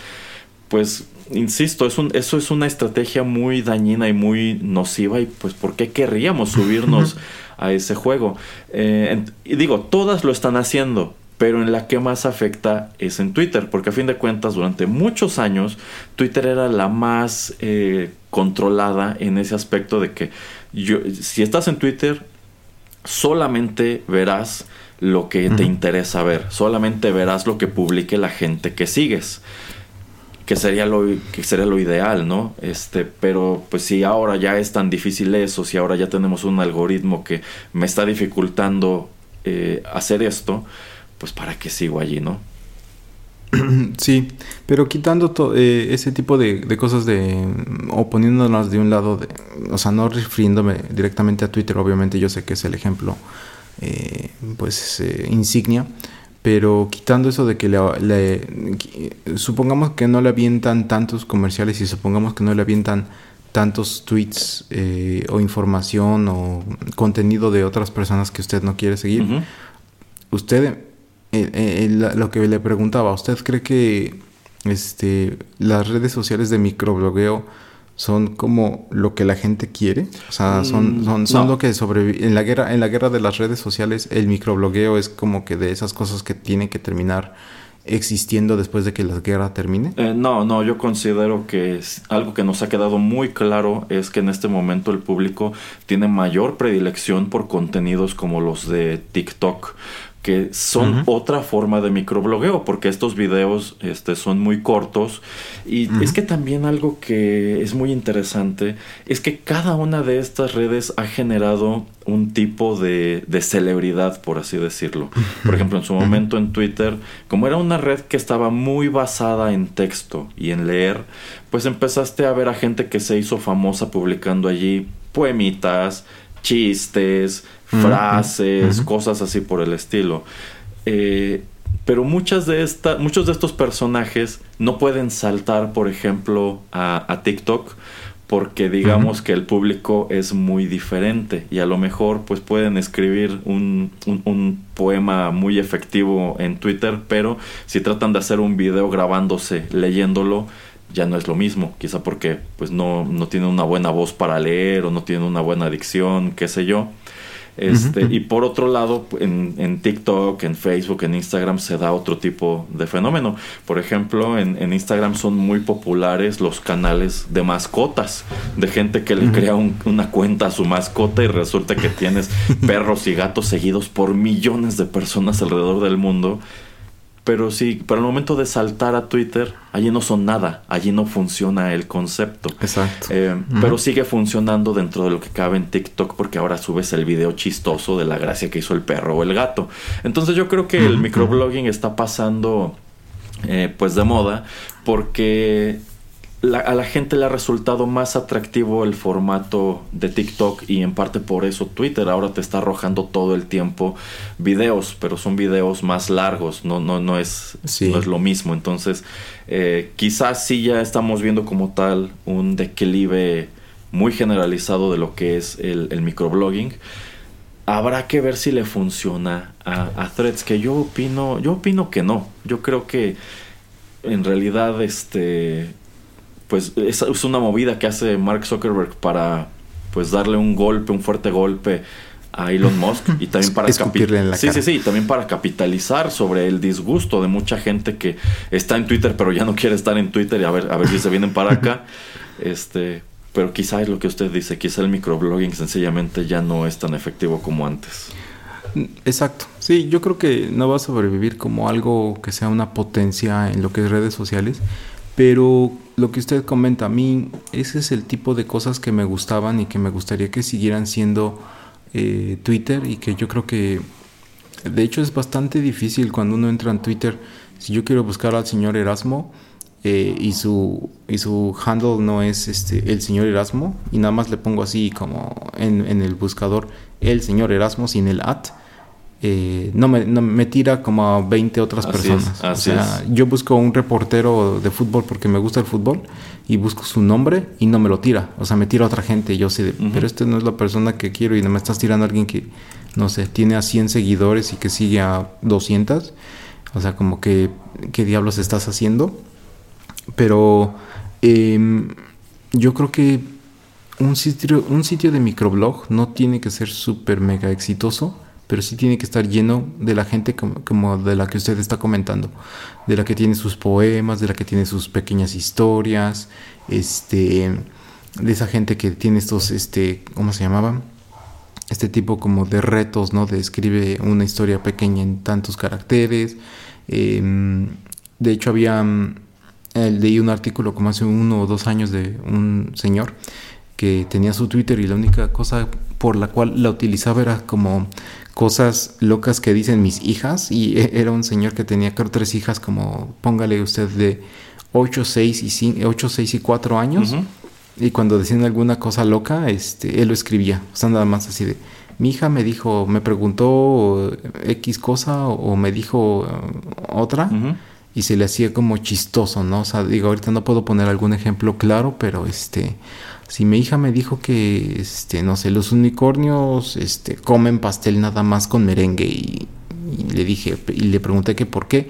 pues, insisto, es un, eso es una estrategia muy dañina y muy nociva y pues, ¿por qué querríamos subirnos a ese juego? Eh, y digo, todas lo están haciendo pero en la que más afecta es en Twitter, porque a fin de cuentas durante muchos años Twitter era la más eh, controlada en ese aspecto de que yo, si estás en Twitter solamente verás lo que te interesa ver, solamente verás lo que publique la gente que sigues. Que sería, lo, que sería lo ideal, ¿no? Este, pero pues si ahora ya es tan difícil eso, si ahora ya tenemos un algoritmo que me está dificultando eh, hacer esto, pues para qué sigo allí, ¿no? Sí, pero quitando eh, ese tipo de, cosas de o poniéndonos de un lado, de, o sea, no refiriéndome directamente a Twitter, obviamente yo sé que es el ejemplo, eh, pues eh, insignia, pero quitando eso de que le, supongamos que no le avientan tantos comerciales y supongamos que no le avientan tantos tweets o información o contenido de otras personas que usted no quiere seguir, usted eh, eh, lo que le preguntaba, ¿usted cree que este, las redes sociales de microblogueo son como lo que la gente quiere? O sea, son, mm, son, lo que sobrevive. En la guerra, en la guerra de las redes sociales, el microblogueo es como que de esas cosas que tienen que terminar existiendo después de que la guerra termine? Eh, no, no, yo considero que algo que nos ha quedado muy claro es que en este momento el público tiene mayor predilección por contenidos como los de TikTok que son otra forma de microblogueo, porque estos videos este, son muy cortos. Y es que también algo que es muy interesante es que cada una de estas redes ha generado un tipo de, de celebridad, por así decirlo. Por ejemplo, en su momento en Twitter, como era una red que estaba muy basada en texto y en leer, pues empezaste a ver a gente que se hizo famosa publicando allí poemitas, chistes, frases, cosas así por el estilo. Eh, pero muchas de esta, muchos de estos personajes no pueden saltar, por ejemplo, a, TikTok porque digamos que el público es muy diferente y a lo mejor pues pueden escribir un, un, poema muy efectivo en Twitter, pero si tratan de hacer un video grabándose leyéndolo, ya no es lo mismo, quizá porque pues no, no tienen una buena voz para leer o no tienen una buena dicción, qué sé yo. Este, Y por otro lado, en, en, TikTok, en Facebook, en Instagram se da otro tipo de fenómeno. Por ejemplo, en, en Instagram son muy populares los canales de mascotas, de gente que le crea una cuenta a su mascota y resulta que tienes perros y gatos seguidos por millones de personas alrededor del mundo pero sí, para el momento de saltar a Twitter, allí no son nada, allí no funciona el concepto. Exacto. Eh, pero sigue funcionando dentro de lo que cabe en TikTok porque ahora subes el video chistoso de la gracia que hizo el perro o el gato. Entonces yo creo que el microblogging está pasando eh, pues de moda porque a la gente le ha resultado más atractivo el formato de TikTok y en parte por eso Twitter ahora te está arrojando todo el tiempo videos, pero son videos más largos, no, no, no, es, no es lo mismo. Entonces, eh, quizás sí ya estamos viendo como tal un declive muy generalizado de lo que es el, microblogging. Habrá que ver si le funciona a, a Threads, que yo opino, yo opino que no. Yo creo que en realidad este pues es, una movida que hace Mark Zuckerberg para pues darle un golpe, un fuerte golpe a Elon Musk y también para capitalizar. Sí, sí, sí, también para capitalizar sobre el disgusto de mucha gente que está en Twitter pero ya no quiere estar en Twitter y a ver a ver si se vienen para acá. este, pero quizá es lo que usted dice, quizá el microblogging sencillamente ya no es tan efectivo como antes. Exacto. Sí, yo creo que no va a sobrevivir como algo que sea una potencia en lo que es redes sociales, pero lo que usted comenta a mí, ese es el tipo de cosas que me gustaban y que me gustaría que siguieran siendo eh, Twitter y que yo creo que de hecho es bastante difícil cuando uno entra en Twitter. Si yo quiero buscar al señor Erasmo eh, y, su, y su handle no es este, el señor Erasmo y nada más le pongo así como en, en el buscador el señor Erasmo sin el at eh, no, me, no, me, tira como a 20 otras personas. o sea, yo busco un reportero de fútbol porque me gusta el fútbol y busco su nombre y no me lo tira. O sea, me tira a otra gente y yo sé, pero este no es la persona que quiero y no me estás tirando a alguien que, no sé, tiene a 100 seguidores y que sigue a 200. O sea, como que, ¿qué diablos estás haciendo? Pero em, yo creo que un sitio, un sitio de microblog no tiene que ser súper mega exitoso pero sí tiene que estar lleno de la gente como, de la que usted está comentando, de la que tiene sus poemas, de la que tiene sus pequeñas historias, este, de esa gente que tiene estos, este, ¿cómo se llamaba? Este tipo como de retos, ¿no? De escribe una historia pequeña en tantos caracteres. Em, de hecho, había, eh, leí un artículo como hace uno o dos años de un señor que tenía su Twitter y la única cosa por la cual la utilizaba era como cosas locas que dicen mis hijas y e, era un señor que tenía creo tres hijas como póngale usted de 8, 6 y 5, 8, 6 y 4 años. Y cuando decían alguna cosa loca este él lo escribía. O sea nada más así de mi hija me dijo me preguntó x cosa o, me dijo uh, otra y se le hacía como chistoso no o sea digo ahorita no puedo poner algún ejemplo claro pero este si mi hija me dijo que, este, no sé, los unicornios, este, comen pastel nada más con merengue y, le dije, y le pregunté que por qué.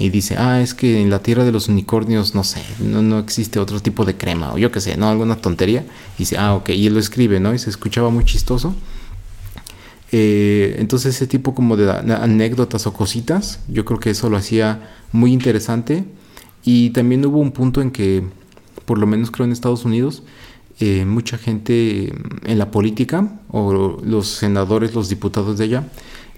Y dice, ah, es que en la tierra de los unicornios, no sé, no, no existe otro tipo de crema, o yo qué sé, ¿no? Alguna tontería. Y dice, ah, ok, y él lo escribe, ¿no? Y se escuchaba muy chistoso. Eh, entonces ese tipo como de anécdotas o cositas, yo creo que eso lo hacía muy interesante. Y también hubo un punto en que, por lo menos creo en Estados Unidos, eh, mucha gente en la política o los senadores, los diputados de allá,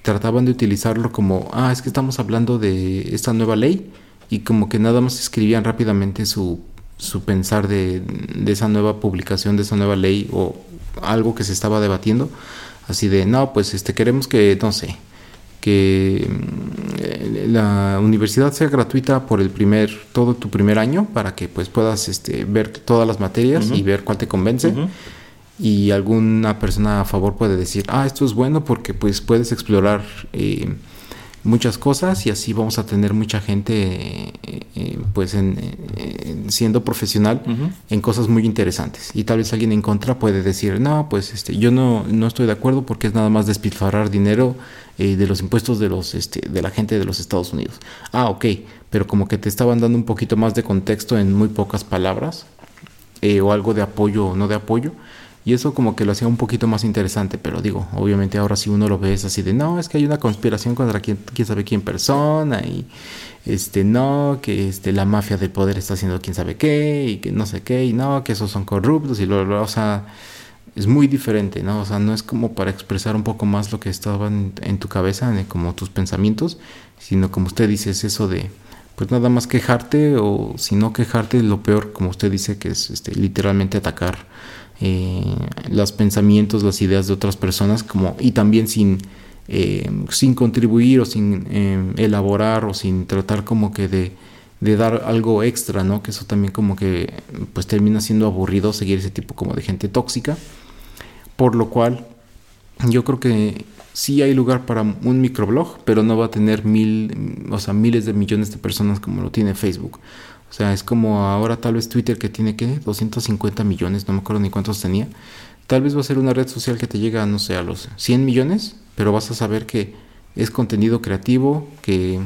trataban de utilizarlo como, ah, es que estamos hablando de esta nueva ley y como que nada más escribían rápidamente su, su pensar de, de esa nueva publicación, de esa nueva ley o algo que se estaba debatiendo, así de, no, pues este queremos que, no sé, que mm, la universidad sea gratuita por el primer todo tu primer año para que pues puedas este, ver todas las materias y ver cuál te convence. Y alguna persona a favor puede decir ah esto es bueno porque pues puedes explorar eh, muchas cosas y así vamos a tener mucha gente eh, eh, pues en, siendo profesional en cosas muy interesantes. Y tal vez alguien en contra puede decir no pues este yo no, no estoy de acuerdo porque es nada más despilfarrar dinero eh, de los impuestos de los este, de la gente de los Estados Unidos ah ok pero como que te estaban dando un poquito más de contexto en muy pocas palabras o algo de apoyo o no de apoyo y eso como que lo hacía un poquito más interesante, pero digo, obviamente ahora si uno lo ve es así de, no, es que hay una conspiración contra quién, quién sabe quién persona y este no, que este la mafia del poder está haciendo quién sabe qué y que no sé qué y no, que esos son corruptos y lo, lo o sea, es muy diferente, ¿no? O sea, no es como para expresar un poco más lo que estaba en, tu cabeza, como tus pensamientos, sino como usted dice, es eso de pues nada más quejarte o si no quejarte, lo peor, como usted dice, que es este, literalmente atacar eh, los pensamientos, las ideas de otras personas, como, y también sin, eh, sin contribuir o sin eh, elaborar o sin tratar como que de, de, dar algo extra, ¿no? Que eso también como que pues termina siendo aburrido seguir ese tipo como de gente tóxica. Por lo cual yo creo que sí hay lugar para un microblog, pero no va a tener mil, o sea, miles de millones de personas como lo tiene Facebook. O sea, es como ahora tal vez Twitter que tiene que 250 millones, no me acuerdo ni cuántos tenía. Tal vez va a ser una red social que te llega, no sé, a los 100 millones, pero vas a saber que es contenido creativo, que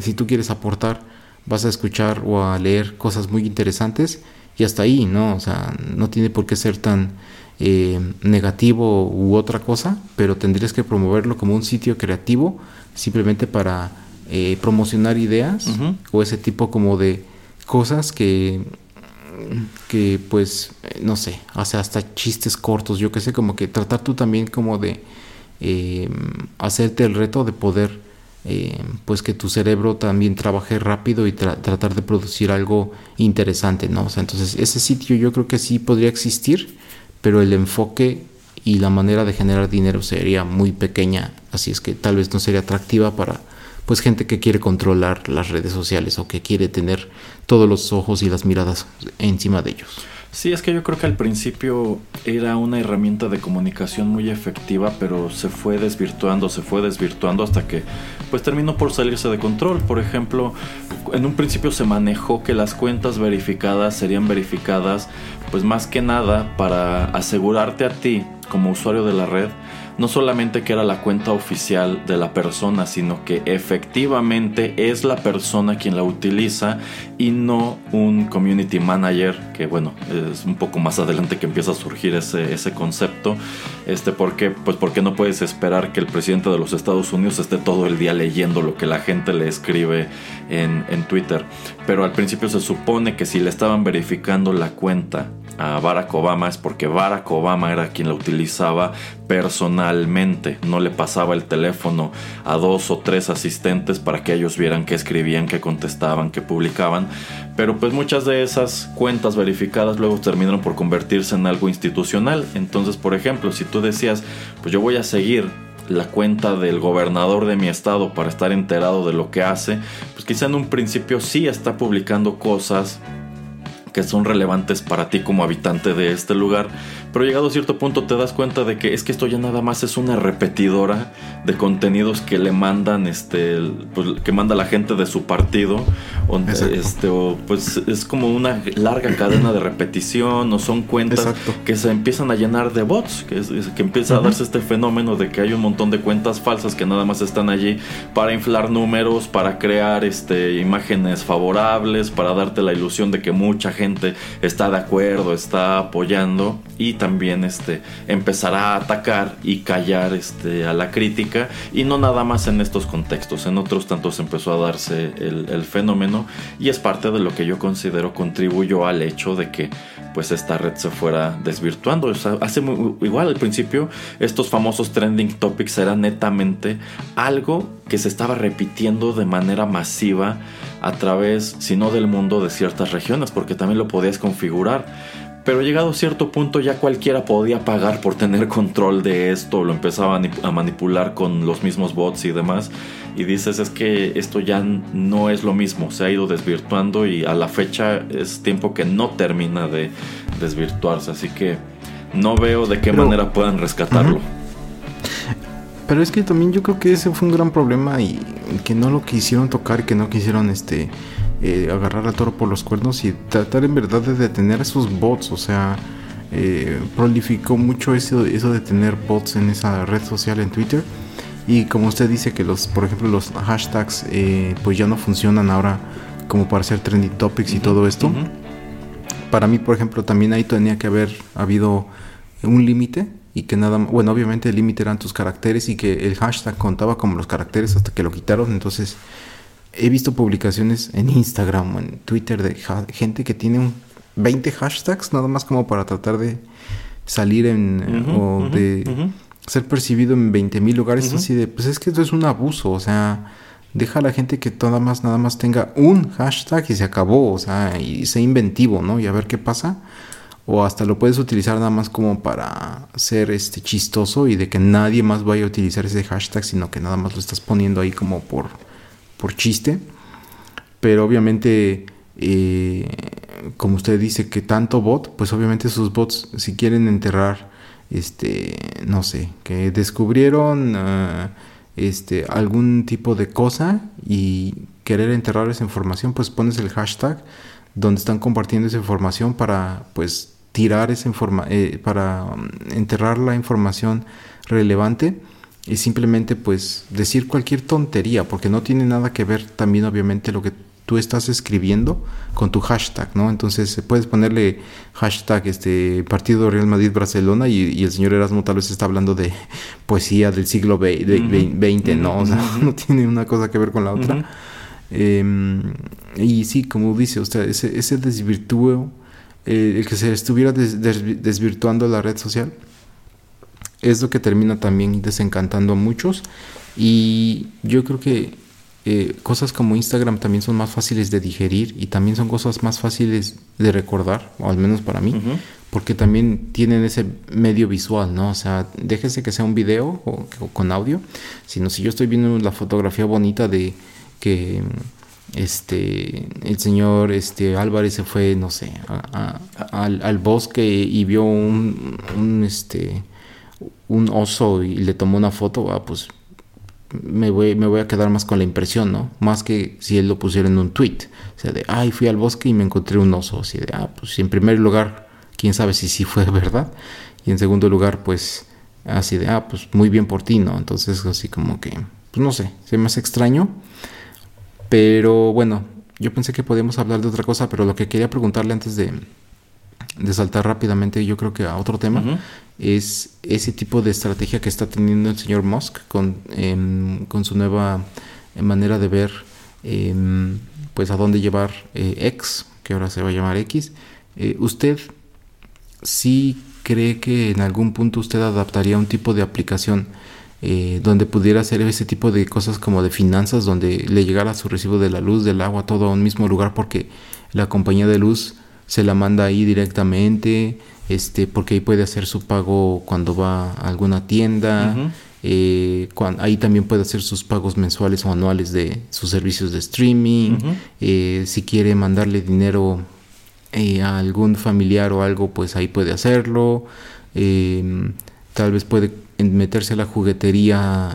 si tú quieres aportar, vas a escuchar o a leer cosas muy interesantes y hasta ahí, ¿no? O sea, no tiene por qué ser tan eh, negativo u otra cosa, pero tendrías que promoverlo como un sitio creativo simplemente para eh, promocionar ideas o ese tipo como de cosas que que pues no sé, sea, hasta chistes cortos, yo que sé, como que tratar tú también como de em, hacerte el reto de poder em, pues que tu cerebro también trabaje rápido y tratar de producir algo interesante, ¿no? O sea, entonces ese sitio yo creo que sí podría existir, pero el enfoque y la manera de generar dinero sería muy pequeña, así es que tal vez no sería atractiva para pues gente que quiere controlar las redes sociales o que quiere tener todos los ojos y las miradas encima de ellos. Sí, es que yo creo que al principio era una herramienta de comunicación muy efectiva, pero se fue desvirtuando, se fue desvirtuando hasta que pues terminó por salirse de control. Por ejemplo, en un principio se manejó que las cuentas verificadas serían verificadas pues más que nada para asegurarte a ti como usuario de la red no solamente que era la cuenta oficial de la persona, sino que efectivamente es la persona quien la utiliza y no un community manager, que bueno, es un poco más adelante que empieza a surgir ese, ese concepto. Este, ¿por Pues porque no puedes esperar que el presidente de los Estados Unidos esté todo el día leyendo lo que la gente le escribe en, en Twitter. Pero al principio se supone que si le estaban verificando la cuenta a Barack Obama es porque Barack Obama era quien la utilizaba personalmente, no le pasaba el teléfono a dos o tres asistentes para que ellos vieran qué escribían, qué contestaban, qué publicaban, pero pues muchas de esas cuentas verificadas luego terminaron por convertirse en algo institucional, entonces por ejemplo, si tú decías, pues yo voy a seguir la cuenta del gobernador de mi estado para estar enterado de lo que hace, pues quizá en un principio sí está publicando cosas que son relevantes para ti como habitante de este lugar, pero llegado a cierto punto te das cuenta de que es que esto ya nada más es una repetidora de contenidos que le mandan este pues, que manda la gente de su partido o, este o pues es como una larga cadena de repetición o son cuentas que se empiezan a llenar de bots que, que empieza a darse este fenómeno de que hay un montón de cuentas falsas que nada más están allí para inflar números para crear este imágenes favorables para darte la ilusión de que mucha gente está de acuerdo está apoyando y también este, empezará a atacar y callar este, a la crítica y no nada más en estos contextos, en otros tantos empezó a darse el, fenómeno y es parte de lo que yo considero contribuyó al hecho de que pues esta red se fuera desvirtuando. hace igual al principio estos famosos trending topics eran netamente algo que se estaba repitiendo de manera masiva a través, si no del mundo, de ciertas regiones, porque también lo podías configurar pero llegado a cierto punto ya cualquiera podía pagar por tener control de esto, lo empezaba a manipular con los mismos bots y demás. Y dices, es que esto ya no es lo mismo, se ha ido desvirtuando y a la fecha es tiempo que no termina de desvirtuarse, así que no veo de qué manera puedan rescatarlo. Pero es que también yo creo que ese fue un gran problema y que no lo quisieron tocar, que no quisieron este eh, agarrar al toro por los cuernos y tratar en verdad de detener esos bots. O sea, eh, prolificó mucho eso, eso de tener bots en esa red social en Twitter. Y como usted dice que los, por ejemplo, los hashtags eh, pues ya no funcionan ahora como para hacer trending topics y todo esto. Para mí, por ejemplo, también ahí tenía que haber habido un límite y que nada, bueno, obviamente el límite eran tus caracteres y que el hashtag contaba como los caracteres hasta que lo quitaron, entonces he visto publicaciones en Instagram o en Twitter de gente que tiene 20 hashtags nada más como para tratar de salir en o de ser percibido en 20 mil lugares así de pues es que esto es un abuso o sea deja a la gente que nada más nada más tenga un hashtag y se acabó o sea y sea inventivo no y a ver qué pasa. O hasta lo puedes utilizar nada más como para ser este chistoso y de que nadie más vaya a utilizar ese hashtag sino que nada más lo estás poniendo ahí como por por chiste, pero obviamente, eh, como usted dice que tanto bot, pues obviamente sus bots, si quieren enterrar, este, no sé, que descubrieron ah, este, algún tipo de cosa y querer enterrar esa información, pues pones el hashtag donde están compartiendo esa información para, pues, tirar esa información, eh, para mm, enterrar la información relevante y simplemente pues decir cualquier tontería, porque no tiene nada que ver también obviamente lo que tú estás escribiendo con tu hashtag, ¿no? Entonces puedes ponerle hashtag este partido Real Madrid Barcelona y, el señor Erasmo tal vez está hablando de poesía del siglo XX, ¿no? O sea, no tiene una cosa que ver con la otra. Em, y sí, como dice usted, ese, ese desvirtúo, eh, el que se estuviera desvirtuando la red social, es lo que termina también desencantando a muchos. Y yo creo que eh, cosas como Instagram también son más fáciles de digerir y también son cosas más fáciles de recordar, o al menos para mí, porque también tienen ese medio visual, ¿no? O sea, déjese que sea un video o, con audio, sino si yo estoy viendo la fotografía bonita de que este el señor este Álvarez se fue no sé al, bosque y vio un, un, este un oso y le tomó una foto ah, pues me voy, me voy a quedar más con la impresión, ¿no? Más que si él lo pusiera en un tweet. O sea, de, ay, fui al bosque y me encontré un oso. Así de, ah, pues en primer lugar, quién sabe si sí fue verdad. Y en segundo lugar, pues, así de, ah, pues muy bien por ti, ¿no? Entonces, así como que, pues no sé, se me hace extraño. Pero bueno, yo pensé que podíamos hablar de otra cosa, pero lo que quería preguntarle antes de, de saltar rápidamente, yo creo que a otro tema, es ese tipo de estrategia que está teniendo el señor Musk con, em, con su nueva manera de ver em, pues a dónde llevar eh, X, que ahora se va a llamar X. Eh, ¿Usted sí cree que en algún punto usted adaptaría un tipo de aplicación eh, donde pudiera hacer ese tipo de cosas como de finanzas, donde le llegara su recibo de la luz, del agua, todo a un mismo lugar porque la compañía de luz se la manda ahí directamente, este, porque ahí puede hacer su pago cuando va a alguna tienda, eh, ahí también puede hacer sus pagos mensuales o anuales de sus servicios de streaming, eh, si quiere mandarle dinero eh, a algún familiar o algo, pues ahí puede hacerlo, tal vez puede meterse a la juguetería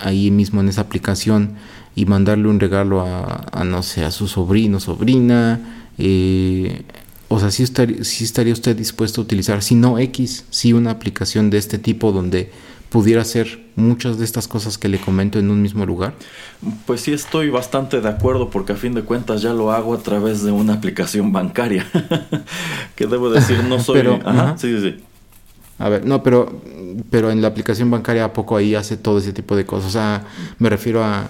ahí mismo en esa aplicación y mandarle un regalo a, a no sé, a su sobrino, sobrina, eh, o sea, si estaría, estaría usted dispuesto a utilizar, si no X, si una aplicación de este tipo donde pudiera hacer muchas de estas cosas que le comento en un mismo lugar? Pues sí estoy bastante de acuerdo porque a fin de cuentas ya lo hago a través de una aplicación bancaria. que debo decir, no soy... pero, sí, sí, sí. A ver, no, pero, pero en la aplicación bancaria a poco ahí hace todo ese tipo de cosas. O sea, me refiero a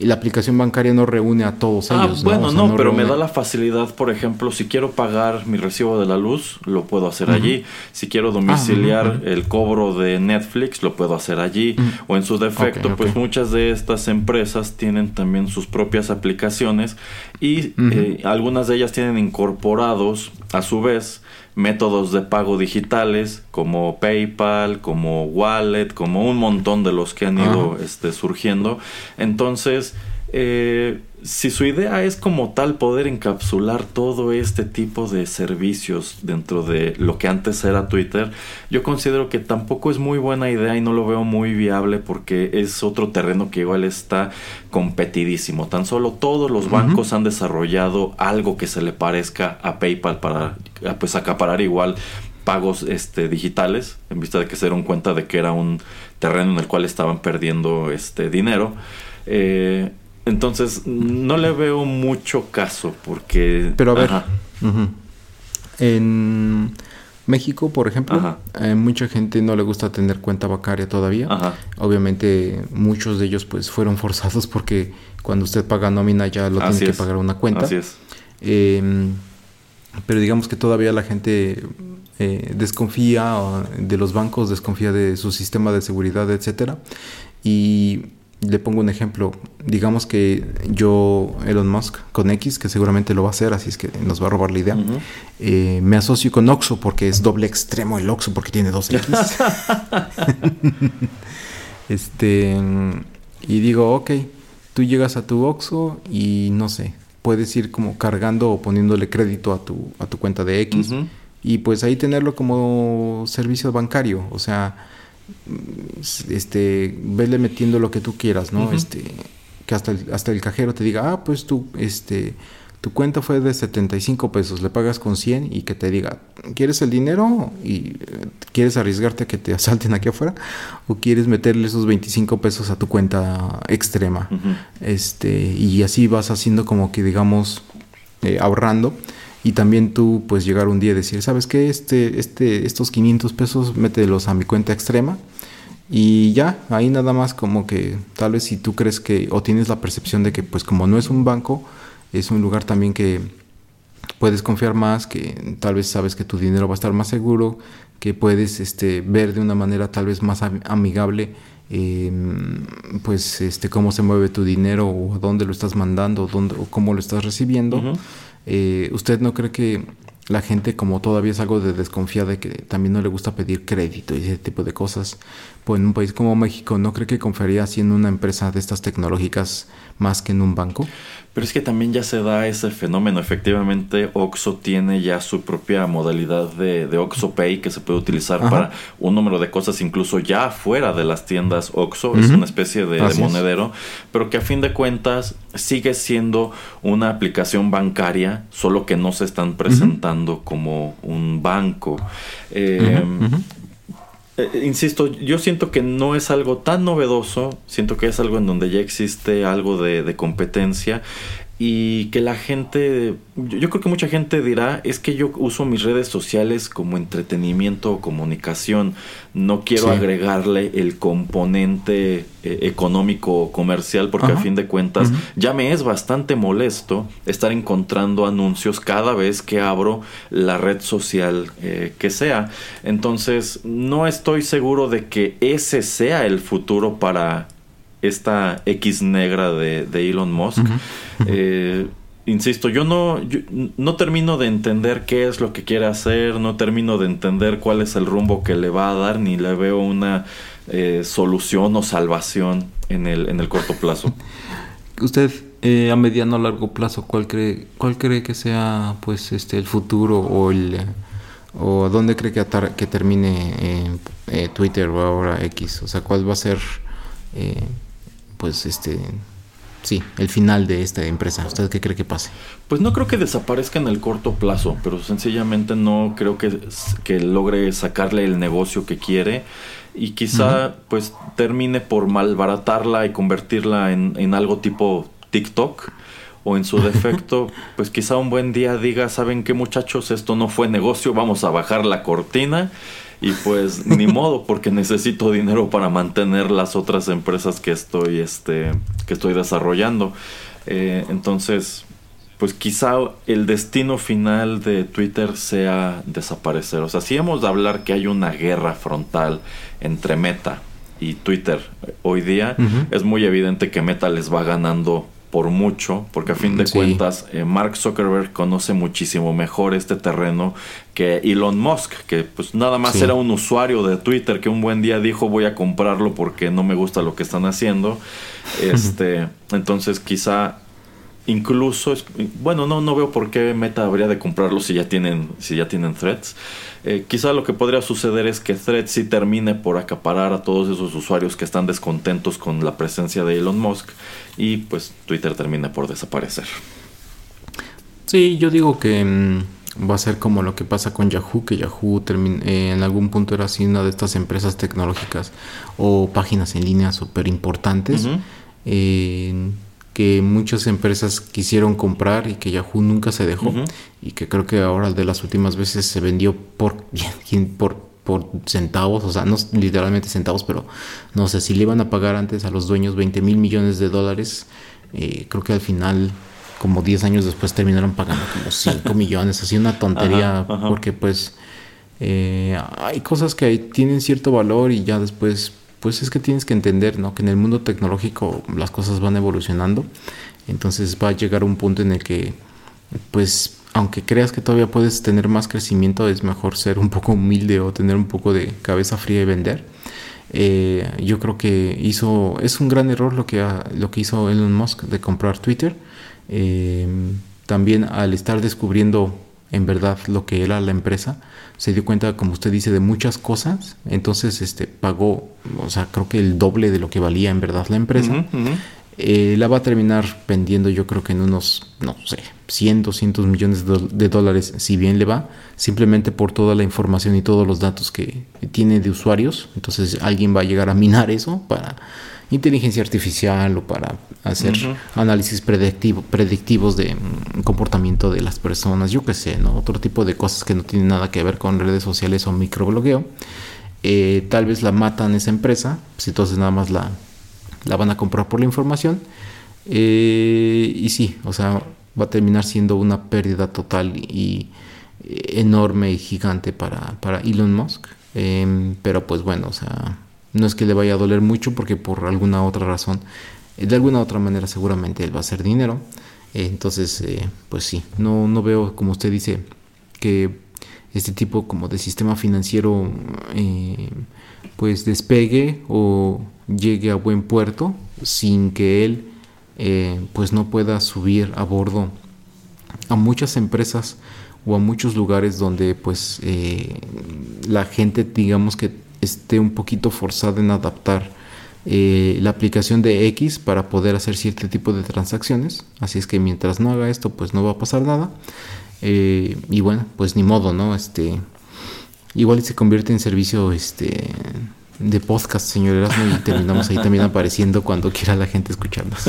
la aplicación bancaria no reúne a todos ah, ellos. Bueno, no, pero me da la facilidad, por ejemplo, si quiero pagar mi recibo de la luz, lo puedo hacer allí. Si quiero domiciliar ah, el cobro de Netflix, lo puedo hacer allí. O en su defecto, pues muchas de estas empresas tienen también sus propias aplicaciones y eh, algunas de ellas tienen incorporados, a su vez, métodos de pago digitales como PayPal, como Wallet, como un montón de los que han ido este, surgiendo. Entonces, eh, si su idea es como tal poder encapsular todo este tipo de servicios dentro de lo que antes era Twitter, yo considero que tampoco es muy buena idea y no lo veo muy viable porque es otro terreno que igual está competidísimo. Tan solo todos los bancos han desarrollado algo que se le parezca a PayPal para pues acaparar igual pagos este digitales en vista de que se dieron cuenta de que era un terreno en el cual estaban perdiendo este dinero eh, entonces, no le veo mucho caso porque... Pero a ver, en México, por ejemplo, eh, mucha gente no le gusta tener cuenta bancaria todavía. Obviamente, muchos de ellos pues fueron forzados porque cuando usted paga nómina ya lo tiene que pagar una cuenta. Así es. Em, pero digamos que todavía la gente eh, desconfía de los bancos, desconfía de su sistema de seguridad, etcétera. Y le pongo un ejemplo. Digamos que yo, Elon Musk, con X, que seguramente lo va a hacer, así es que nos va a robar la idea, eh, me asocio con Oxo porque es doble extremo el Oxo porque tiene dos X. este, y digo, ok, tú llegas a tu Oxo y no sé, puedes ir como cargando o poniéndole crédito a tu, a tu cuenta de X y pues ahí tenerlo como servicio bancario, o sea este, vele metiendo lo que tú quieras, ¿no? Este, que hasta el, hasta el cajero te diga, ah, pues tú, este, tu cuenta fue de 75 pesos, le pagas con 100 y que te diga, ¿quieres el dinero y eh, quieres arriesgarte a que te asalten aquí afuera? ¿O quieres meterle esos 25 pesos a tu cuenta extrema? este, y así vas haciendo como que, digamos, eh, ahorrando y también tú pues llegar un día y decir, ¿sabes qué? Este, este, estos 500 pesos mételos a mi cuenta extrema y ya, ahí nada más como que tal vez si tú crees que o tienes la percepción de que pues como no es un banco, es un lugar también que puedes confiar más, que tal vez sabes que tu dinero va a estar más seguro, que puedes este, ver de una manera tal vez más amigable em, pues este cómo se mueve tu dinero o dónde lo estás mandando o, dónde, o cómo lo estás recibiendo. Eh, ¿Usted no cree que la gente como todavía es algo de desconfiada de que también no le gusta pedir crédito y ese tipo de cosas, pues en un país como México no cree que confiaría así en una empresa de estas tecnológicas más que en un banco. Pero es que también ya se da ese fenómeno. Efectivamente, Oxo tiene ya su propia modalidad de, de Oxo Pay que se puede utilizar para un número de cosas incluso ya fuera de las tiendas Oxo. Es una especie de, monedero, pero que a fin de cuentas sigue siendo una aplicación bancaria, solo que no se están presentando como un banco. Eh, eh, insisto, yo siento que no es algo tan novedoso, siento que es algo en donde ya existe algo de, de competencia y que la gente, yo, creo que mucha gente dirá, es que yo uso mis redes sociales como entretenimiento o comunicación, no quiero agregarle el componente eh, económico o comercial porque a fin de cuentas ya me es bastante molesto estar encontrando anuncios cada vez que abro la red social eh, que sea. Entonces, no estoy seguro de que ese sea el futuro para esta X negra de, Elon Musk. Eh, insisto, yo no, no termino de entender qué es lo que quiere hacer, no termino de entender cuál es el rumbo que le va a dar, ni le veo una eh, solución o salvación en el, en el corto plazo. Usted eh, a mediano o largo plazo, ¿cuál cree, cuál cree que sea pues este el futuro o el o dónde cree que, que termine Twitter o ahora X? O sea, ¿cuál va a ser pues este sí, el final de esta empresa. ¿Usted qué cree que pase? Pues no creo que desaparezca en el corto plazo, pero sencillamente no creo que, que logre sacarle el negocio que quiere y quizá pues termine por malbaratarla y convertirla en, en algo tipo TikTok o en su defecto, pues quizá un buen día diga, ¿saben qué muchachos? Esto no fue negocio, vamos a bajar la cortina y pues ni modo porque necesito dinero para mantener las otras empresas que estoy este que estoy desarrollando. Eh, entonces pues quizá el destino final de Twitter sea desaparecer. O sea si hemos de hablar que hay una guerra frontal entre Meta y Twitter hoy día es muy evidente que Meta les va ganando por mucho, porque a fin de cuentas eh, Mark Zuckerberg conoce muchísimo mejor este terreno que Elon Musk, que pues nada más era un usuario de Twitter que un buen día dijo voy a comprarlo porque no me gusta lo que están haciendo. Este, entonces quizá incluso bueno, no no veo por qué Meta habría de comprarlo si ya tienen si ya tienen threads. Eh, quizá lo que podría suceder es que Threads sí termine por acaparar a todos esos usuarios que están descontentos con la presencia de Elon Musk y pues Twitter termine por desaparecer. Sí, yo digo que mm, va a ser como lo que pasa con Yahoo, que Yahoo eh, en algún punto era así una de estas empresas tecnológicas o páginas en línea súper importantes que muchas empresas quisieron comprar y que Yahoo nunca se dejó y que creo que ahora de las últimas veces se vendió por, por, por centavos, o sea, no literalmente centavos, pero no sé si le iban a pagar antes a los dueños 20 mil millones de dólares, eh, creo que al final como 10 años después terminaron pagando como 5 millones, así una tontería, porque pues eh, hay cosas que tienen cierto valor y ya después pues es que tienes que entender, ¿no? Que en el mundo tecnológico las cosas van evolucionando. Entonces va a llegar un punto en el que, pues, aunque creas que todavía puedes tener más crecimiento, es mejor ser un poco humilde o tener un poco de cabeza fría y vender. Eh, yo creo que hizo, es un gran error lo que, lo que hizo Elon Musk de comprar Twitter. Eh, también al estar descubriendo en verdad lo que era la empresa, se dio cuenta, como usted dice, de muchas cosas, entonces este pagó, o sea, creo que el doble de lo que valía en verdad la empresa. Eh, la va a terminar vendiendo yo creo que en unos, no sé, 100, 200 millones de, dólares, si bien le va, simplemente por toda la información y todos los datos que tiene de usuarios. Entonces alguien va a llegar a minar eso para inteligencia artificial o para hacer análisis predictivo, predictivos de mm, comportamiento de las personas, yo qué sé, ¿no? Otro tipo de cosas que no tienen nada que ver con redes sociales o microblogueo. Eh, tal vez la matan esa empresa, pues entonces nada más la, la van a comprar por la información. Eh, y sí, o sea, va a terminar siendo una pérdida total y eh, enorme y gigante para, para Elon Musk. Em, pero pues bueno, o sea, no es que le vaya a doler mucho porque por alguna otra razón, eh, de alguna otra manera seguramente él va a hacer dinero. Entonces, eh, pues sí, no, no veo, como usted dice, que este tipo como de sistema financiero eh, pues despegue o llegue a buen puerto sin que él pues no pueda subir a bordo a muchas empresas o a muchos lugares donde pues la gente digamos que esté un poquito forzada en adaptar eh, la aplicación de X para poder hacer cierto tipo de transacciones. Así es que mientras no haga esto pues no va a pasar nada. Y bueno pues ni modo no este igual se convierte en servicio este de podcast, señor Erasmo, y terminamos ahí también apareciendo cuando quiera la gente escucharnos.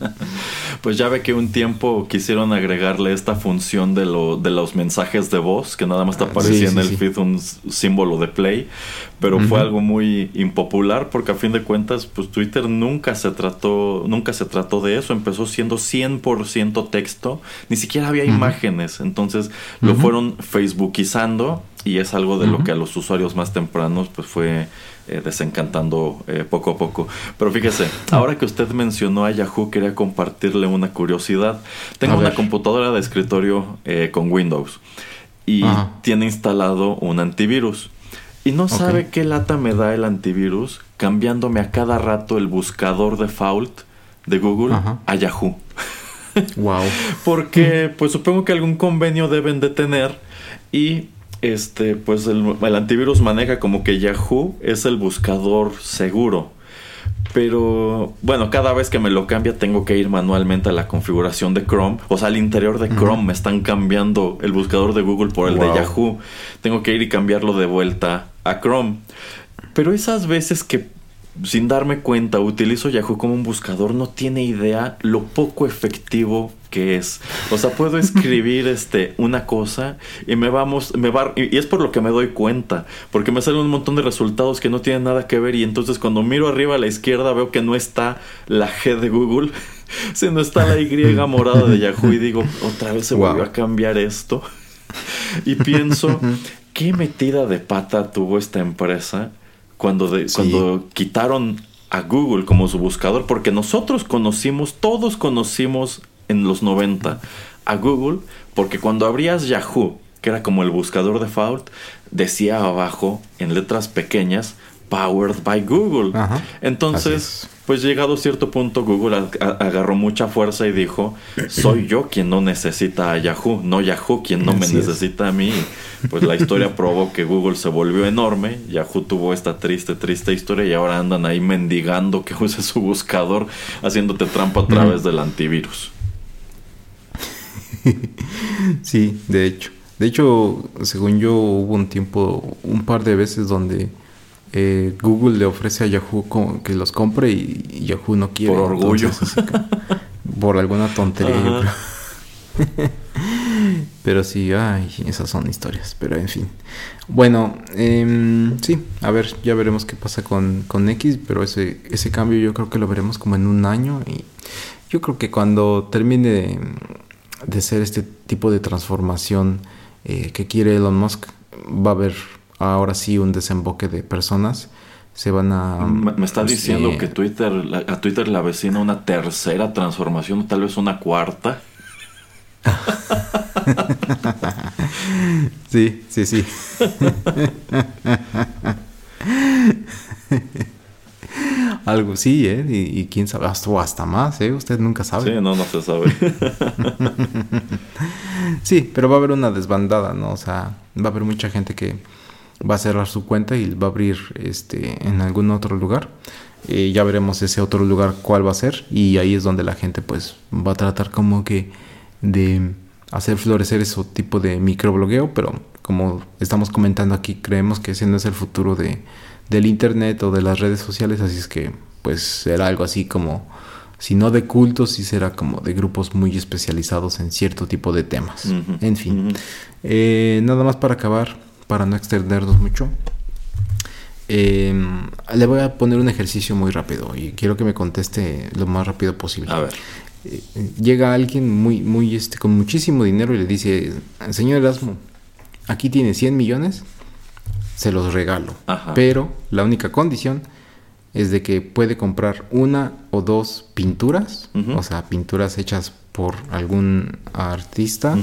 pues ya ve que un tiempo quisieron agregarle esta función de, lo, de los mensajes de voz, que nada más te ah, aparecía en el feed un símbolo de play, pero fue algo muy impopular porque a fin de cuentas, pues Twitter nunca se trató, nunca se trató de eso, empezó siendo 100% texto, ni siquiera había imágenes, entonces lo fueron facebookizando y es algo de lo que a los usuarios más tempranos pues fue eh, desencantando eh, poco a poco. Pero fíjese, ahora que usted mencionó a Yahoo, quería compartirle una curiosidad. Tengo una computadora de escritorio eh, con Windows y tiene instalado un antivirus. Y no sabe qué lata me da el antivirus cambiándome a cada rato el buscador default de Google a Yahoo. wow. Porque pues supongo que algún convenio deben de tener y este, pues el, antivirus maneja como que Yahoo es el buscador seguro. Pero bueno, cada vez que me lo cambia tengo que ir manualmente a la configuración de Chrome. O sea, al interior de Chrome me están cambiando el buscador de Google por el de Yahoo. Tengo que ir y cambiarlo de vuelta a Chrome. Pero esas veces que sin darme cuenta utilizo Yahoo como un buscador, no tiene idea lo poco efectivo que es. O sea, puedo escribir este una cosa y me vamos, me va, y es por lo que me doy cuenta, porque me salen un montón de resultados que no tienen nada que ver y entonces cuando miro arriba a la izquierda veo que no está la G de Google, sino está la Y morada de Yahoo y digo, otra vez se volvió a cambiar esto. Y pienso, ¿qué metida de pata tuvo esta empresa cuando, cuando quitaron a Google como su buscador? Porque nosotros conocimos, todos conocimos en los 90 a Google porque cuando abrías Yahoo, que era como el buscador default, decía abajo en letras pequeñas Powered by Google. Entonces, pues llegado a cierto punto Google agarró mucha fuerza y dijo, soy yo quien no necesita a Yahoo, no Yahoo quien no me necesita a mí. Pues la historia probó que Google se volvió enorme, Yahoo tuvo esta triste, triste historia y ahora andan ahí mendigando que use su buscador haciéndote trampa a través del antivirus. Sí, de hecho. De hecho, según yo, hubo un tiempo, un par de veces donde eh, Google le ofrece a Yahoo que los compre y, Yahoo no quiere. Por orgullo. por alguna tontería. Pero sí, ay, esas son historias. Pero en fin. Bueno, eh, sí, a ver, ya veremos qué pasa con, con X. Pero ese, ese cambio yo creo que lo veremos como en un año. Y yo creo que cuando termine de ser este tipo de transformación eh, que quiere Elon Musk, va a haber ahora sí un desemboque de personas. Se van a. Me, está pues, diciendo que Twitter, a Twitter le avecina una tercera transformación, tal vez una cuarta. sí, sí, sí. Algo sí, ¿eh? Y, quién sabe, hasta, hasta más, ¿eh? Usted nunca sabe. Sí, no, no se sabe. sí, pero va a haber una desbandada, ¿no? O sea, va a haber mucha gente que va a cerrar su cuenta y va a abrir este en algún otro lugar. Eh, ya veremos ese otro lugar cuál va a ser y ahí es donde la gente pues va a tratar como que de hacer florecer ese tipo de microblogueo, pero como estamos comentando aquí, creemos que ese no es el futuro de, del internet o de las redes sociales, así es que pues será algo así como, si no de cultos, sí será como de grupos muy especializados en cierto tipo de temas. en fin, eh, nada más para acabar, para no extendernos mucho. Em, le voy a poner un ejercicio muy rápido y quiero que me conteste lo más rápido posible. A ver. Eh, llega alguien muy, muy, este, con muchísimo dinero y le dice, señor Erasmo, aquí tiene 100 millones, se los regalo. Pero la única condición es de que puede comprar una o dos pinturas, o sea, pinturas hechas por algún artista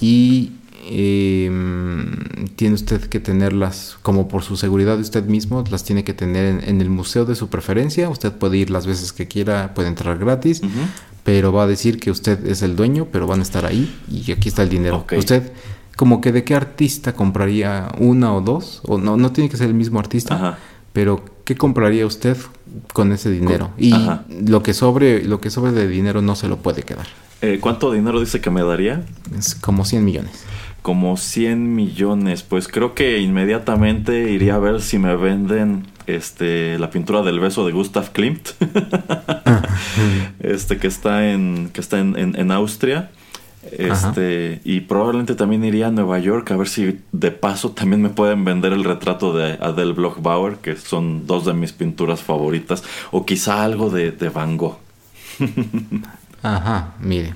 y em, tiene usted que tenerlas como por su seguridad de usted mismo, las tiene que tener en, el museo de su preferencia. Usted puede ir las veces que quiera, puede entrar gratis, pero va a decir que usted es el dueño, pero van a estar ahí y aquí está el dinero. Usted, como que de qué artista compraría una o dos, o no, no tiene que ser el mismo artista, pero ¿qué compraría usted con ese dinero? y lo que sobre, lo que sobre de dinero no se lo puede quedar. Eh, ¿Cuánto dinero dice que me daría? Es como 100 millones. Como 100 millones. Pues creo que inmediatamente iría a ver si me venden este la pintura del beso de Gustav Klimt. este que está en que está en, Austria. Este, y probablemente también iría a Nueva York a ver si de paso también me pueden vender el retrato de Adele Bloch-Bauer, que son dos de mis pinturas favoritas, o quizá algo de, de Van Gogh. Ajá, mire.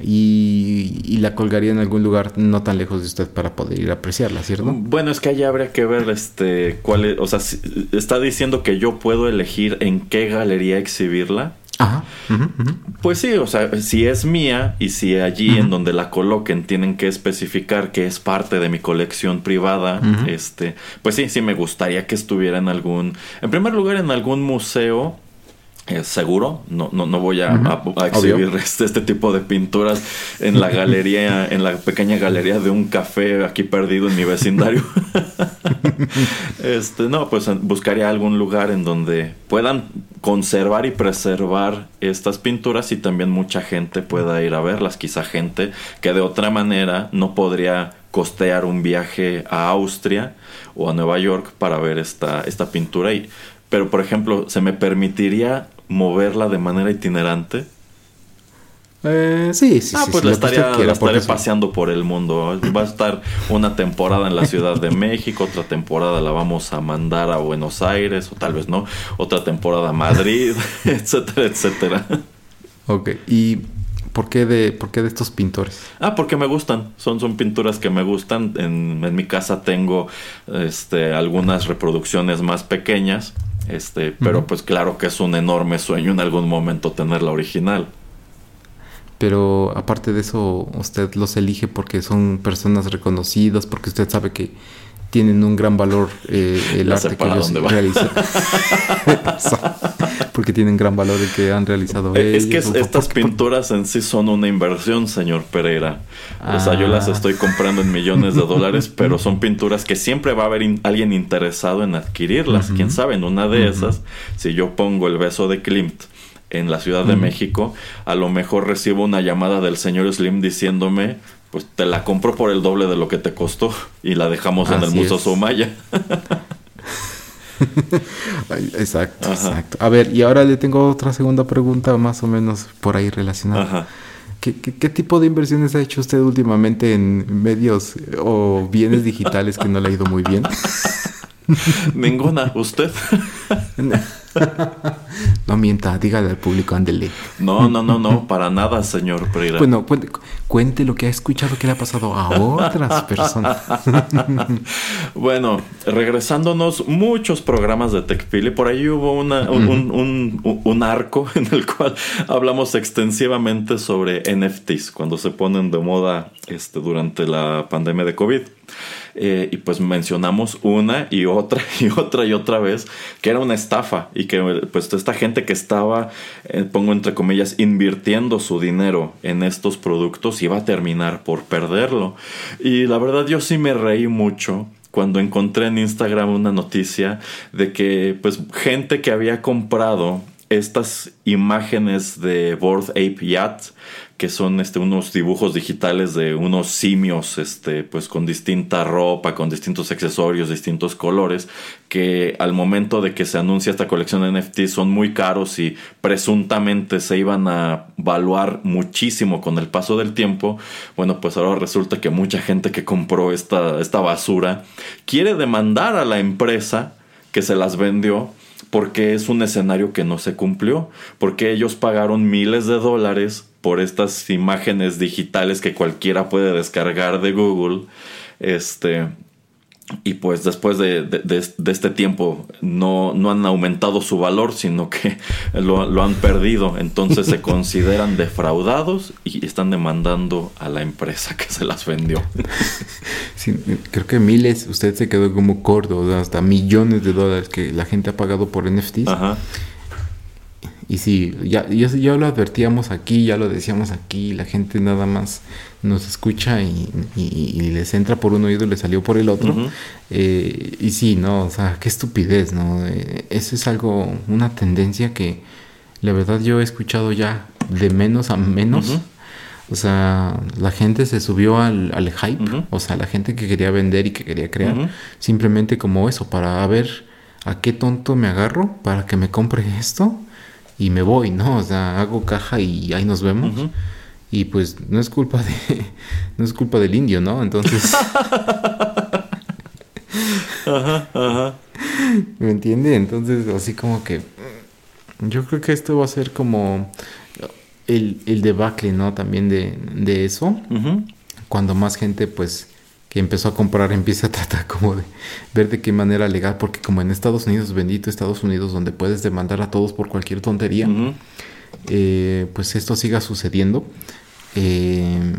Y, la colgaría en algún lugar no tan lejos de usted para poder ir a apreciarla, ¿cierto? Bueno, es que allá habría que ver este cuál es, o sea, está diciendo que yo puedo elegir en qué galería exhibirla. Ajá. Pues sí, o sea, si es mía y si allí en donde la coloquen tienen que especificar que es parte de mi colección privada, este, pues sí, sí me gustaría que estuviera en algún, en primer lugar en algún museo seguro, no, no, no voy a, exhibir este, este, tipo de pinturas en la galería, en la pequeña galería de un café aquí perdido en mi vecindario. este, no, pues buscaría algún lugar en donde puedan conservar y preservar estas pinturas y también mucha gente pueda ir a verlas. Quizá gente que de otra manera no podría costear un viaje a Austria o a Nueva York para ver esta, esta pintura y pero por ejemplo, ¿se me permitiría moverla de manera itinerante? Eh, sí, sí, ah, pues la estaría, paseando por el mundo. Va a estar una temporada en la Ciudad de México, otra temporada la vamos a mandar a Buenos Aires, o tal vez no, otra temporada a Madrid, etcétera, etcétera. Ok, y ¿por qué de, por qué de estos pintores? Ah, porque me gustan, son, son pinturas que me gustan. En, en mi casa tengo este, algunas reproducciones más pequeñas este, pero pues claro que es un enorme sueño en algún momento tener la original. Pero aparte de eso, usted los elige porque son personas reconocidas, porque usted sabe que tienen un gran valor eh, el arte que ellos realizan. porque tienen gran valor el que han realizado eh, Es que estas pinturas en sí son una inversión, señor Pereira. O sea, yo las ah. estoy comprando en millones de dólares, pero son pinturas que siempre va a haber alguien interesado en adquirirlas. Quién sabe, en una de esas, si yo pongo el beso de Klimt en la Ciudad de México, a lo mejor recibo una llamada del señor Slim diciéndome pues te la compro por el doble de lo que te costó y la dejamos en el Museo Sumaya. exacto, exacto. A ver, y ahora le tengo otra segunda pregunta más o menos por ahí relacionada. ¿Qué, tipo de inversiones ha hecho usted últimamente en medios o bienes digitales que no le ha ido muy bien? Ninguna, ¿usted? no mienta, dígale al público, ándele. No, no, no, no, para nada, señor Pereira. Bueno, cuente, lo que ha escuchado que le ha pasado a otras personas. bueno, regresándonos, muchos programas de TechPili, por ahí hubo una, un, un, arco en el cual hablamos extensivamente sobre NFTs, cuando se ponen de moda este, durante la pandemia de COVID. Eh, y pues mencionamos una y otra y otra y otra vez que era una estafa y que pues esta gente que estaba, eh, pongo entre comillas, invirtiendo su dinero en estos productos iba a terminar por perderlo. Y la verdad yo sí me reí mucho cuando encontré en Instagram una noticia de que pues gente que había comprado estas imágenes de Board Ape Yacht que son este, unos dibujos digitales de unos simios este, pues, con distinta ropa, con distintos accesorios, distintos colores, que al momento de que se anuncia esta colección de NFT son muy caros y presuntamente se iban a valuar muchísimo con el paso del tiempo. Bueno, pues ahora resulta que mucha gente que compró esta, esta basura quiere demandar a la empresa que se las vendió porque es un escenario que no se cumplió, porque ellos pagaron miles de dólares por estas imágenes digitales que cualquiera puede descargar de Google, este, y pues después de, este tiempo no, no, han aumentado su valor, sino que lo, han perdido. Entonces se consideran defraudados y están demandando a la empresa que se las vendió. creo que miles, usted se quedó como corto, hasta millones de dólares que la gente ha pagado por NFTs. Ajá. Y sí, ya, ya, lo advertíamos aquí, ya lo decíamos aquí, la gente nada más nos escucha y, les entra por un oído y le salió por el otro. Eh, y sí, no, o sea, qué estupidez, ¿no? Eh, eso es algo, una tendencia que la verdad yo he escuchado ya de menos a menos. O sea, la gente se subió al, al hype, o sea, la gente que quería vender y que quería crear, simplemente como eso, para ver a qué tonto me agarro para que me compre esto y me voy, ¿no? O sea, hago caja y ahí nos vemos. Y pues no es culpa de no es culpa del indio, ¿no? Entonces Ajá, ajá. ¿Me entiende? Entonces, así como que yo creo que esto va a ser como el, el debacle, ¿no? También de, de eso. Cuando más gente pues que empezó a comprar empieza a tratar como de ver de qué manera legal, porque como en Estados Unidos, bendito Estados Unidos, donde puedes demandar a todos por cualquier tontería, eh, pues esto siga sucediendo. Eh,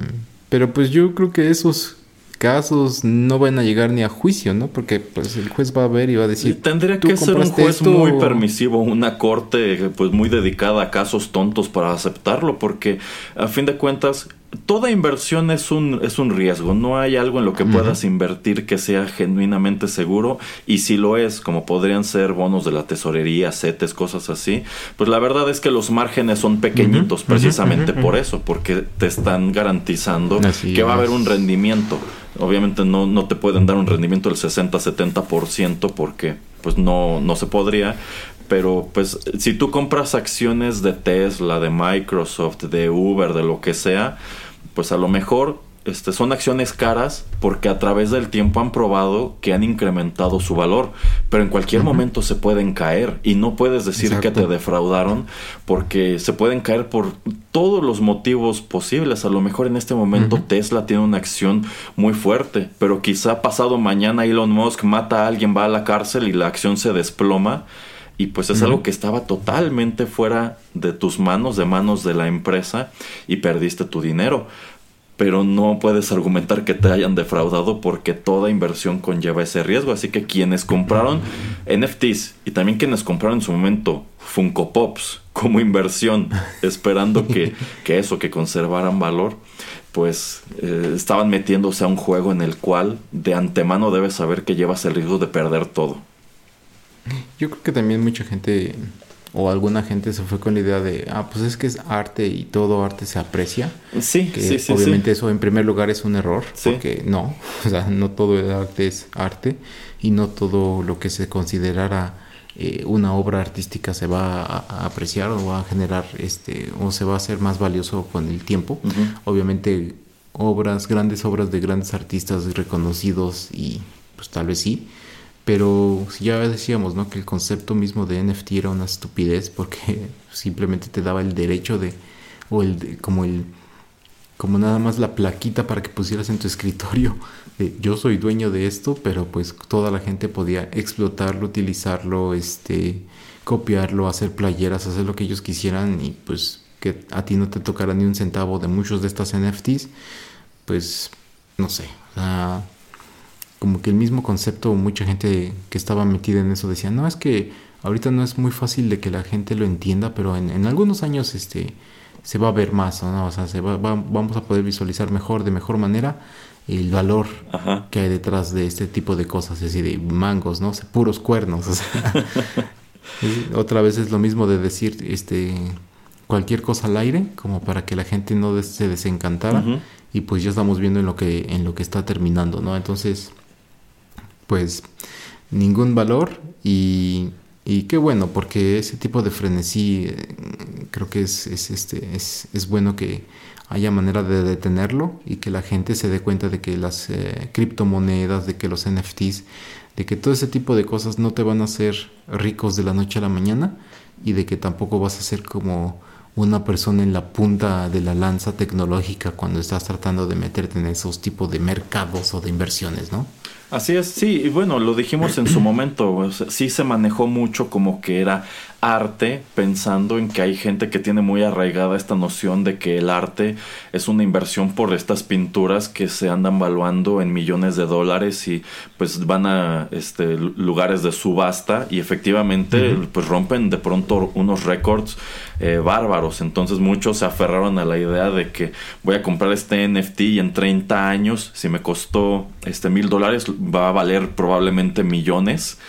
pero pues yo creo que esos casos no van a llegar ni a juicio, ¿no? Porque pues el juez va a ver y va a decir... Tendría que ser un juez muy permisivo, una corte pues muy dedicada a casos tontos para aceptarlo, porque a fin de cuentas toda inversión es un, es un riesgo. No hay algo en lo que puedas invertir que sea genuinamente seguro. Y si lo es, como podrían ser bonos de la tesorería, CETES, cosas así, pues la verdad es que los márgenes son pequeñitos precisamente por eso, porque te están garantizando que va a haber un rendimiento. Obviamente no, no te pueden dar un rendimiento del 60-70% porque pues no, no se podría, pero pues si tú compras acciones de Tesla, de Microsoft, de Uber, de lo que sea, pues a lo mejor este, son acciones caras porque a través del tiempo han probado que han incrementado su valor, pero en cualquier momento se pueden caer y no puedes decir que te defraudaron porque se pueden caer por todos los motivos posibles. A lo mejor en este momento Tesla tiene una acción muy fuerte, pero quizá pasado mañana Elon Musk mata a alguien, va a la cárcel y la acción se desploma y pues es algo que estaba totalmente fuera de tus manos, de manos de la empresa y perdiste tu dinero. Pero no puedes argumentar que te hayan defraudado porque toda inversión conlleva ese riesgo. Así que quienes compraron NFTs y también quienes compraron en su momento Funko Pops como inversión, esperando que, que eso, que conservaran valor, pues eh, estaban metiéndose a un juego en el cual de antemano debes saber que llevas el riesgo de perder todo. Yo creo que también mucha gente o alguna gente se fue con la idea de, ah, pues es que es arte y todo arte se aprecia. Sí, sí, sí. Obviamente eso en primer lugar es un error, porque no, o sea, no todo el arte es arte y no todo lo que se considerara eh, una obra artística se va a, apreciar o va a generar, este, o se va a hacer más valioso con el tiempo. Obviamente obras, grandes obras de grandes artistas reconocidos y pues tal vez sí, pero ya decíamos, ¿no? Que el concepto mismo de NFT era una estupidez porque simplemente te daba el derecho de, o el, como el, como nada más la plaquita para que pusieras en tu escritorio yo soy dueño de esto, pero pues toda la gente podía explotarlo, utilizarlo, este, copiarlo, hacer playeras, hacer lo que ellos quisieran y pues que a ti no te tocara ni un centavo de muchos de estas NFTs, pues no sé, o como que el mismo concepto, mucha gente que estaba metida en eso decía, no, es que ahorita no es muy fácil de que la gente lo entienda, pero en, algunos años este, se va a ver más, ¿no? O sea, se va, vamos a poder visualizar mejor, de mejor manera, el valor que hay detrás de este tipo de cosas, es decir, de mangos, ¿no? puros cuernos. otra vez es lo mismo de decir este cualquier cosa al aire, como para que la gente no se desencantara. Y pues ya estamos viendo en lo que, en lo que está terminando, ¿no? Entonces, pues ningún valor y, y qué bueno, porque ese tipo de frenesí eh, creo que es, es, este, es, es, bueno que haya manera de detenerlo y que la gente se dé cuenta de que las eh, criptomonedas, de que los NFTs, de que todo ese tipo de cosas no te van a hacer ricos de la noche a la mañana y de que tampoco vas a ser como una persona en la punta de la lanza tecnológica cuando estás tratando de meterte en esos tipos de mercados o de inversiones, ¿no? Así es, sí, y bueno, lo dijimos en su momento, sí se manejó mucho como que era arte, pensando en que hay gente que tiene muy arraigada esta noción de que el arte es una inversión por estas pinturas que se andan valuando en millones de dólares y pues van a este, lugares de subasta y efectivamente pues rompen de pronto unos récords eh, bárbaros. Entonces muchos se aferraron a la idea de que voy a comprar este NFT y en 30 años, si me costó este mil dólares, va a valer probablemente millones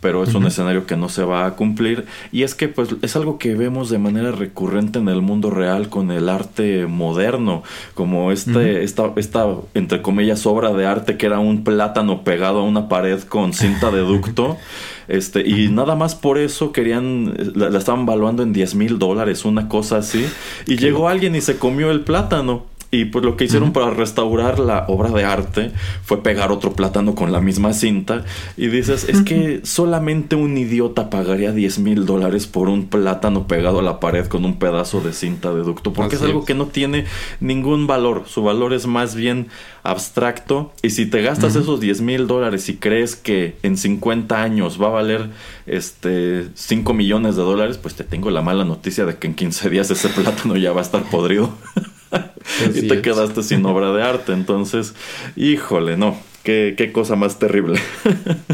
pero es un escenario que no se va a cumplir. Y es que pues es algo que vemos de manera recurrente en el mundo real con el arte moderno como este esta, esta entre comillas obra de arte que era un plátano pegado a una pared con cinta de ducto. Este y nada más por eso querían la, estaban valuando en 10 mil dólares una cosa así. Y llegó alguien y se comió el plátano y pues lo que hicieron para restaurar la obra de arte fue pegar otro plátano con la misma cinta. Y dices, es que solamente un idiota pagaría 10 mil dólares por un plátano pegado a la pared con un pedazo de cinta de ducto. Porque es algo que no tiene ningún valor. Su valor es más bien abstracto. Y si te gastas esos 10 mil dólares y crees que en 50 años va a valer este 5 millones de dólares, pues te tengo la mala noticia de que en 15 días ese plátano ya va a estar podrido. y te quedaste sin obra de arte. Entonces, híjole, no, qué, qué cosa más terrible.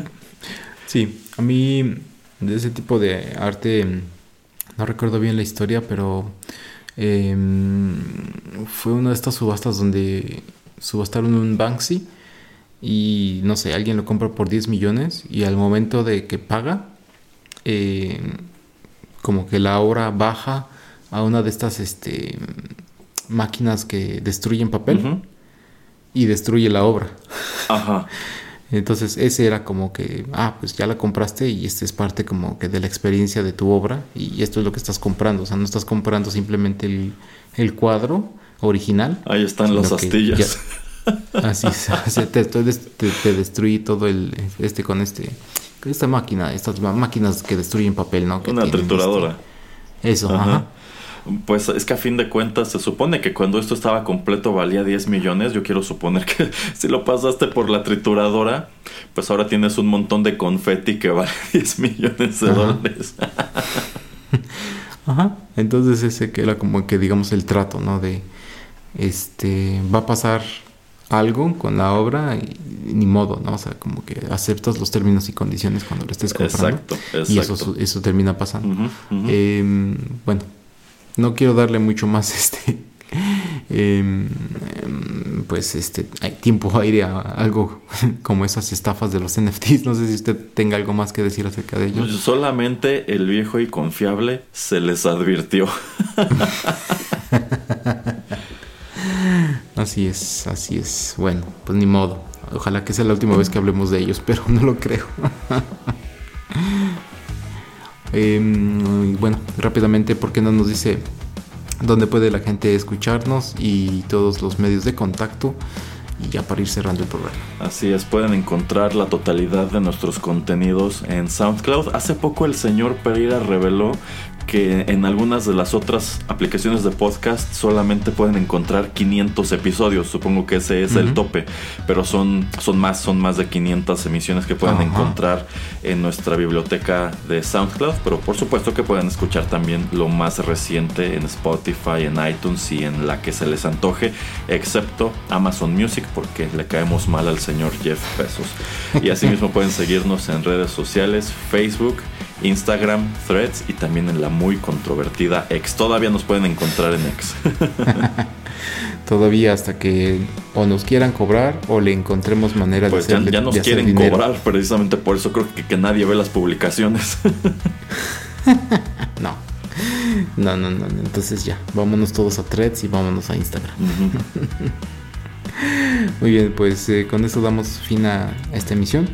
sí, a mí de ese tipo de arte, no recuerdo bien la historia, pero em, fue una de estas subastas donde subastaron un Banksy y no sé, alguien lo compra por 10 millones y al momento de que paga, em, como que la obra baja a una de estas este, máquinas que destruyen papel y destruye la obra. Ajá. Entonces ese era como que, ah, pues ya la compraste y este es parte como que de la experiencia de tu obra y esto es lo que estás comprando. O sea, no estás comprando simplemente el, cuadro original. Ahí están las astillas. así es, te, te, destruí todo el, este con este, esta máquina, estas máquinas que destruyen papel, ¿no? Una trituradora. Este, eso, ajá. Pues es que a fin de cuentas se supone que cuando esto estaba completo valía 10 millones. Yo quiero suponer que si lo pasaste por la trituradora, pues ahora tienes un montón de confeti que vale 10 millones de dólares. Ajá. Entonces ese que era como que digamos el trato, ¿no? De este va a pasar algo con la obra y, ni modo, ¿no? O sea, como que aceptas los términos y condiciones cuando lo estés comprando. Exacto, exacto. Y eso, eso termina pasando. Em, bueno, no quiero darle mucho más este em, pues este hay tiempo aire a algo como esas estafas de los NFTs no sé si usted tenga algo más que decir acerca de ellos solamente el viejo y confiable se les advirtió. Así es así es. Bueno pues ni modo. Ojalá que sea la última vez que hablemos de ellos pero no lo creo Eh, bueno, rápidamente, ¿por qué no nos dice dónde puede la gente escucharnos y todos los medios de contacto? Y ya para ir cerrando el programa. Así es, pueden encontrar la totalidad de nuestros contenidos en SoundCloud. Hace poco el señor Pereira reveló que en algunas de las otras aplicaciones de podcast solamente pueden encontrar 500 episodios. Supongo que ese es el tope, pero son, son más, son más de 500 emisiones que pueden encontrar en nuestra biblioteca de SoundCloud. Pero por supuesto que pueden escuchar también lo más reciente en Spotify, en iTunes y en la que se les antoje, excepto Amazon Music, porque le caemos mal al señor Jeff Bezos. Y asimismo pueden seguirnos en redes sociales, Facebook. Instagram, Threads y también en la muy controvertida X. Todavía nos pueden encontrar en X. Todavía hasta que o nos quieran cobrar o le encontremos manera pues de ya, ya nos quieren cobrar, precisamente por eso creo que, que nadie ve las publicaciones. no. No, no, no. Entonces ya, vámonos todos a Threads y vámonos a Instagram. Muy bien, pues eh, con esto damos fin a esta emisión.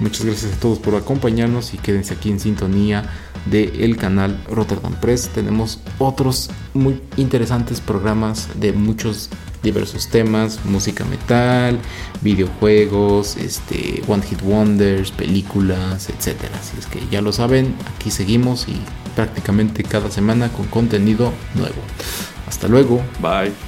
Muchas gracias a todos por acompañarnos y quédense aquí en sintonía del canal Rotterdam Press. Tenemos otros muy interesantes programas de muchos diversos temas, música metal, videojuegos, este, One Hit Wonders, películas, etcétera. Así es que ya lo saben, aquí seguimos y prácticamente cada semana con contenido nuevo. Hasta luego. Bye.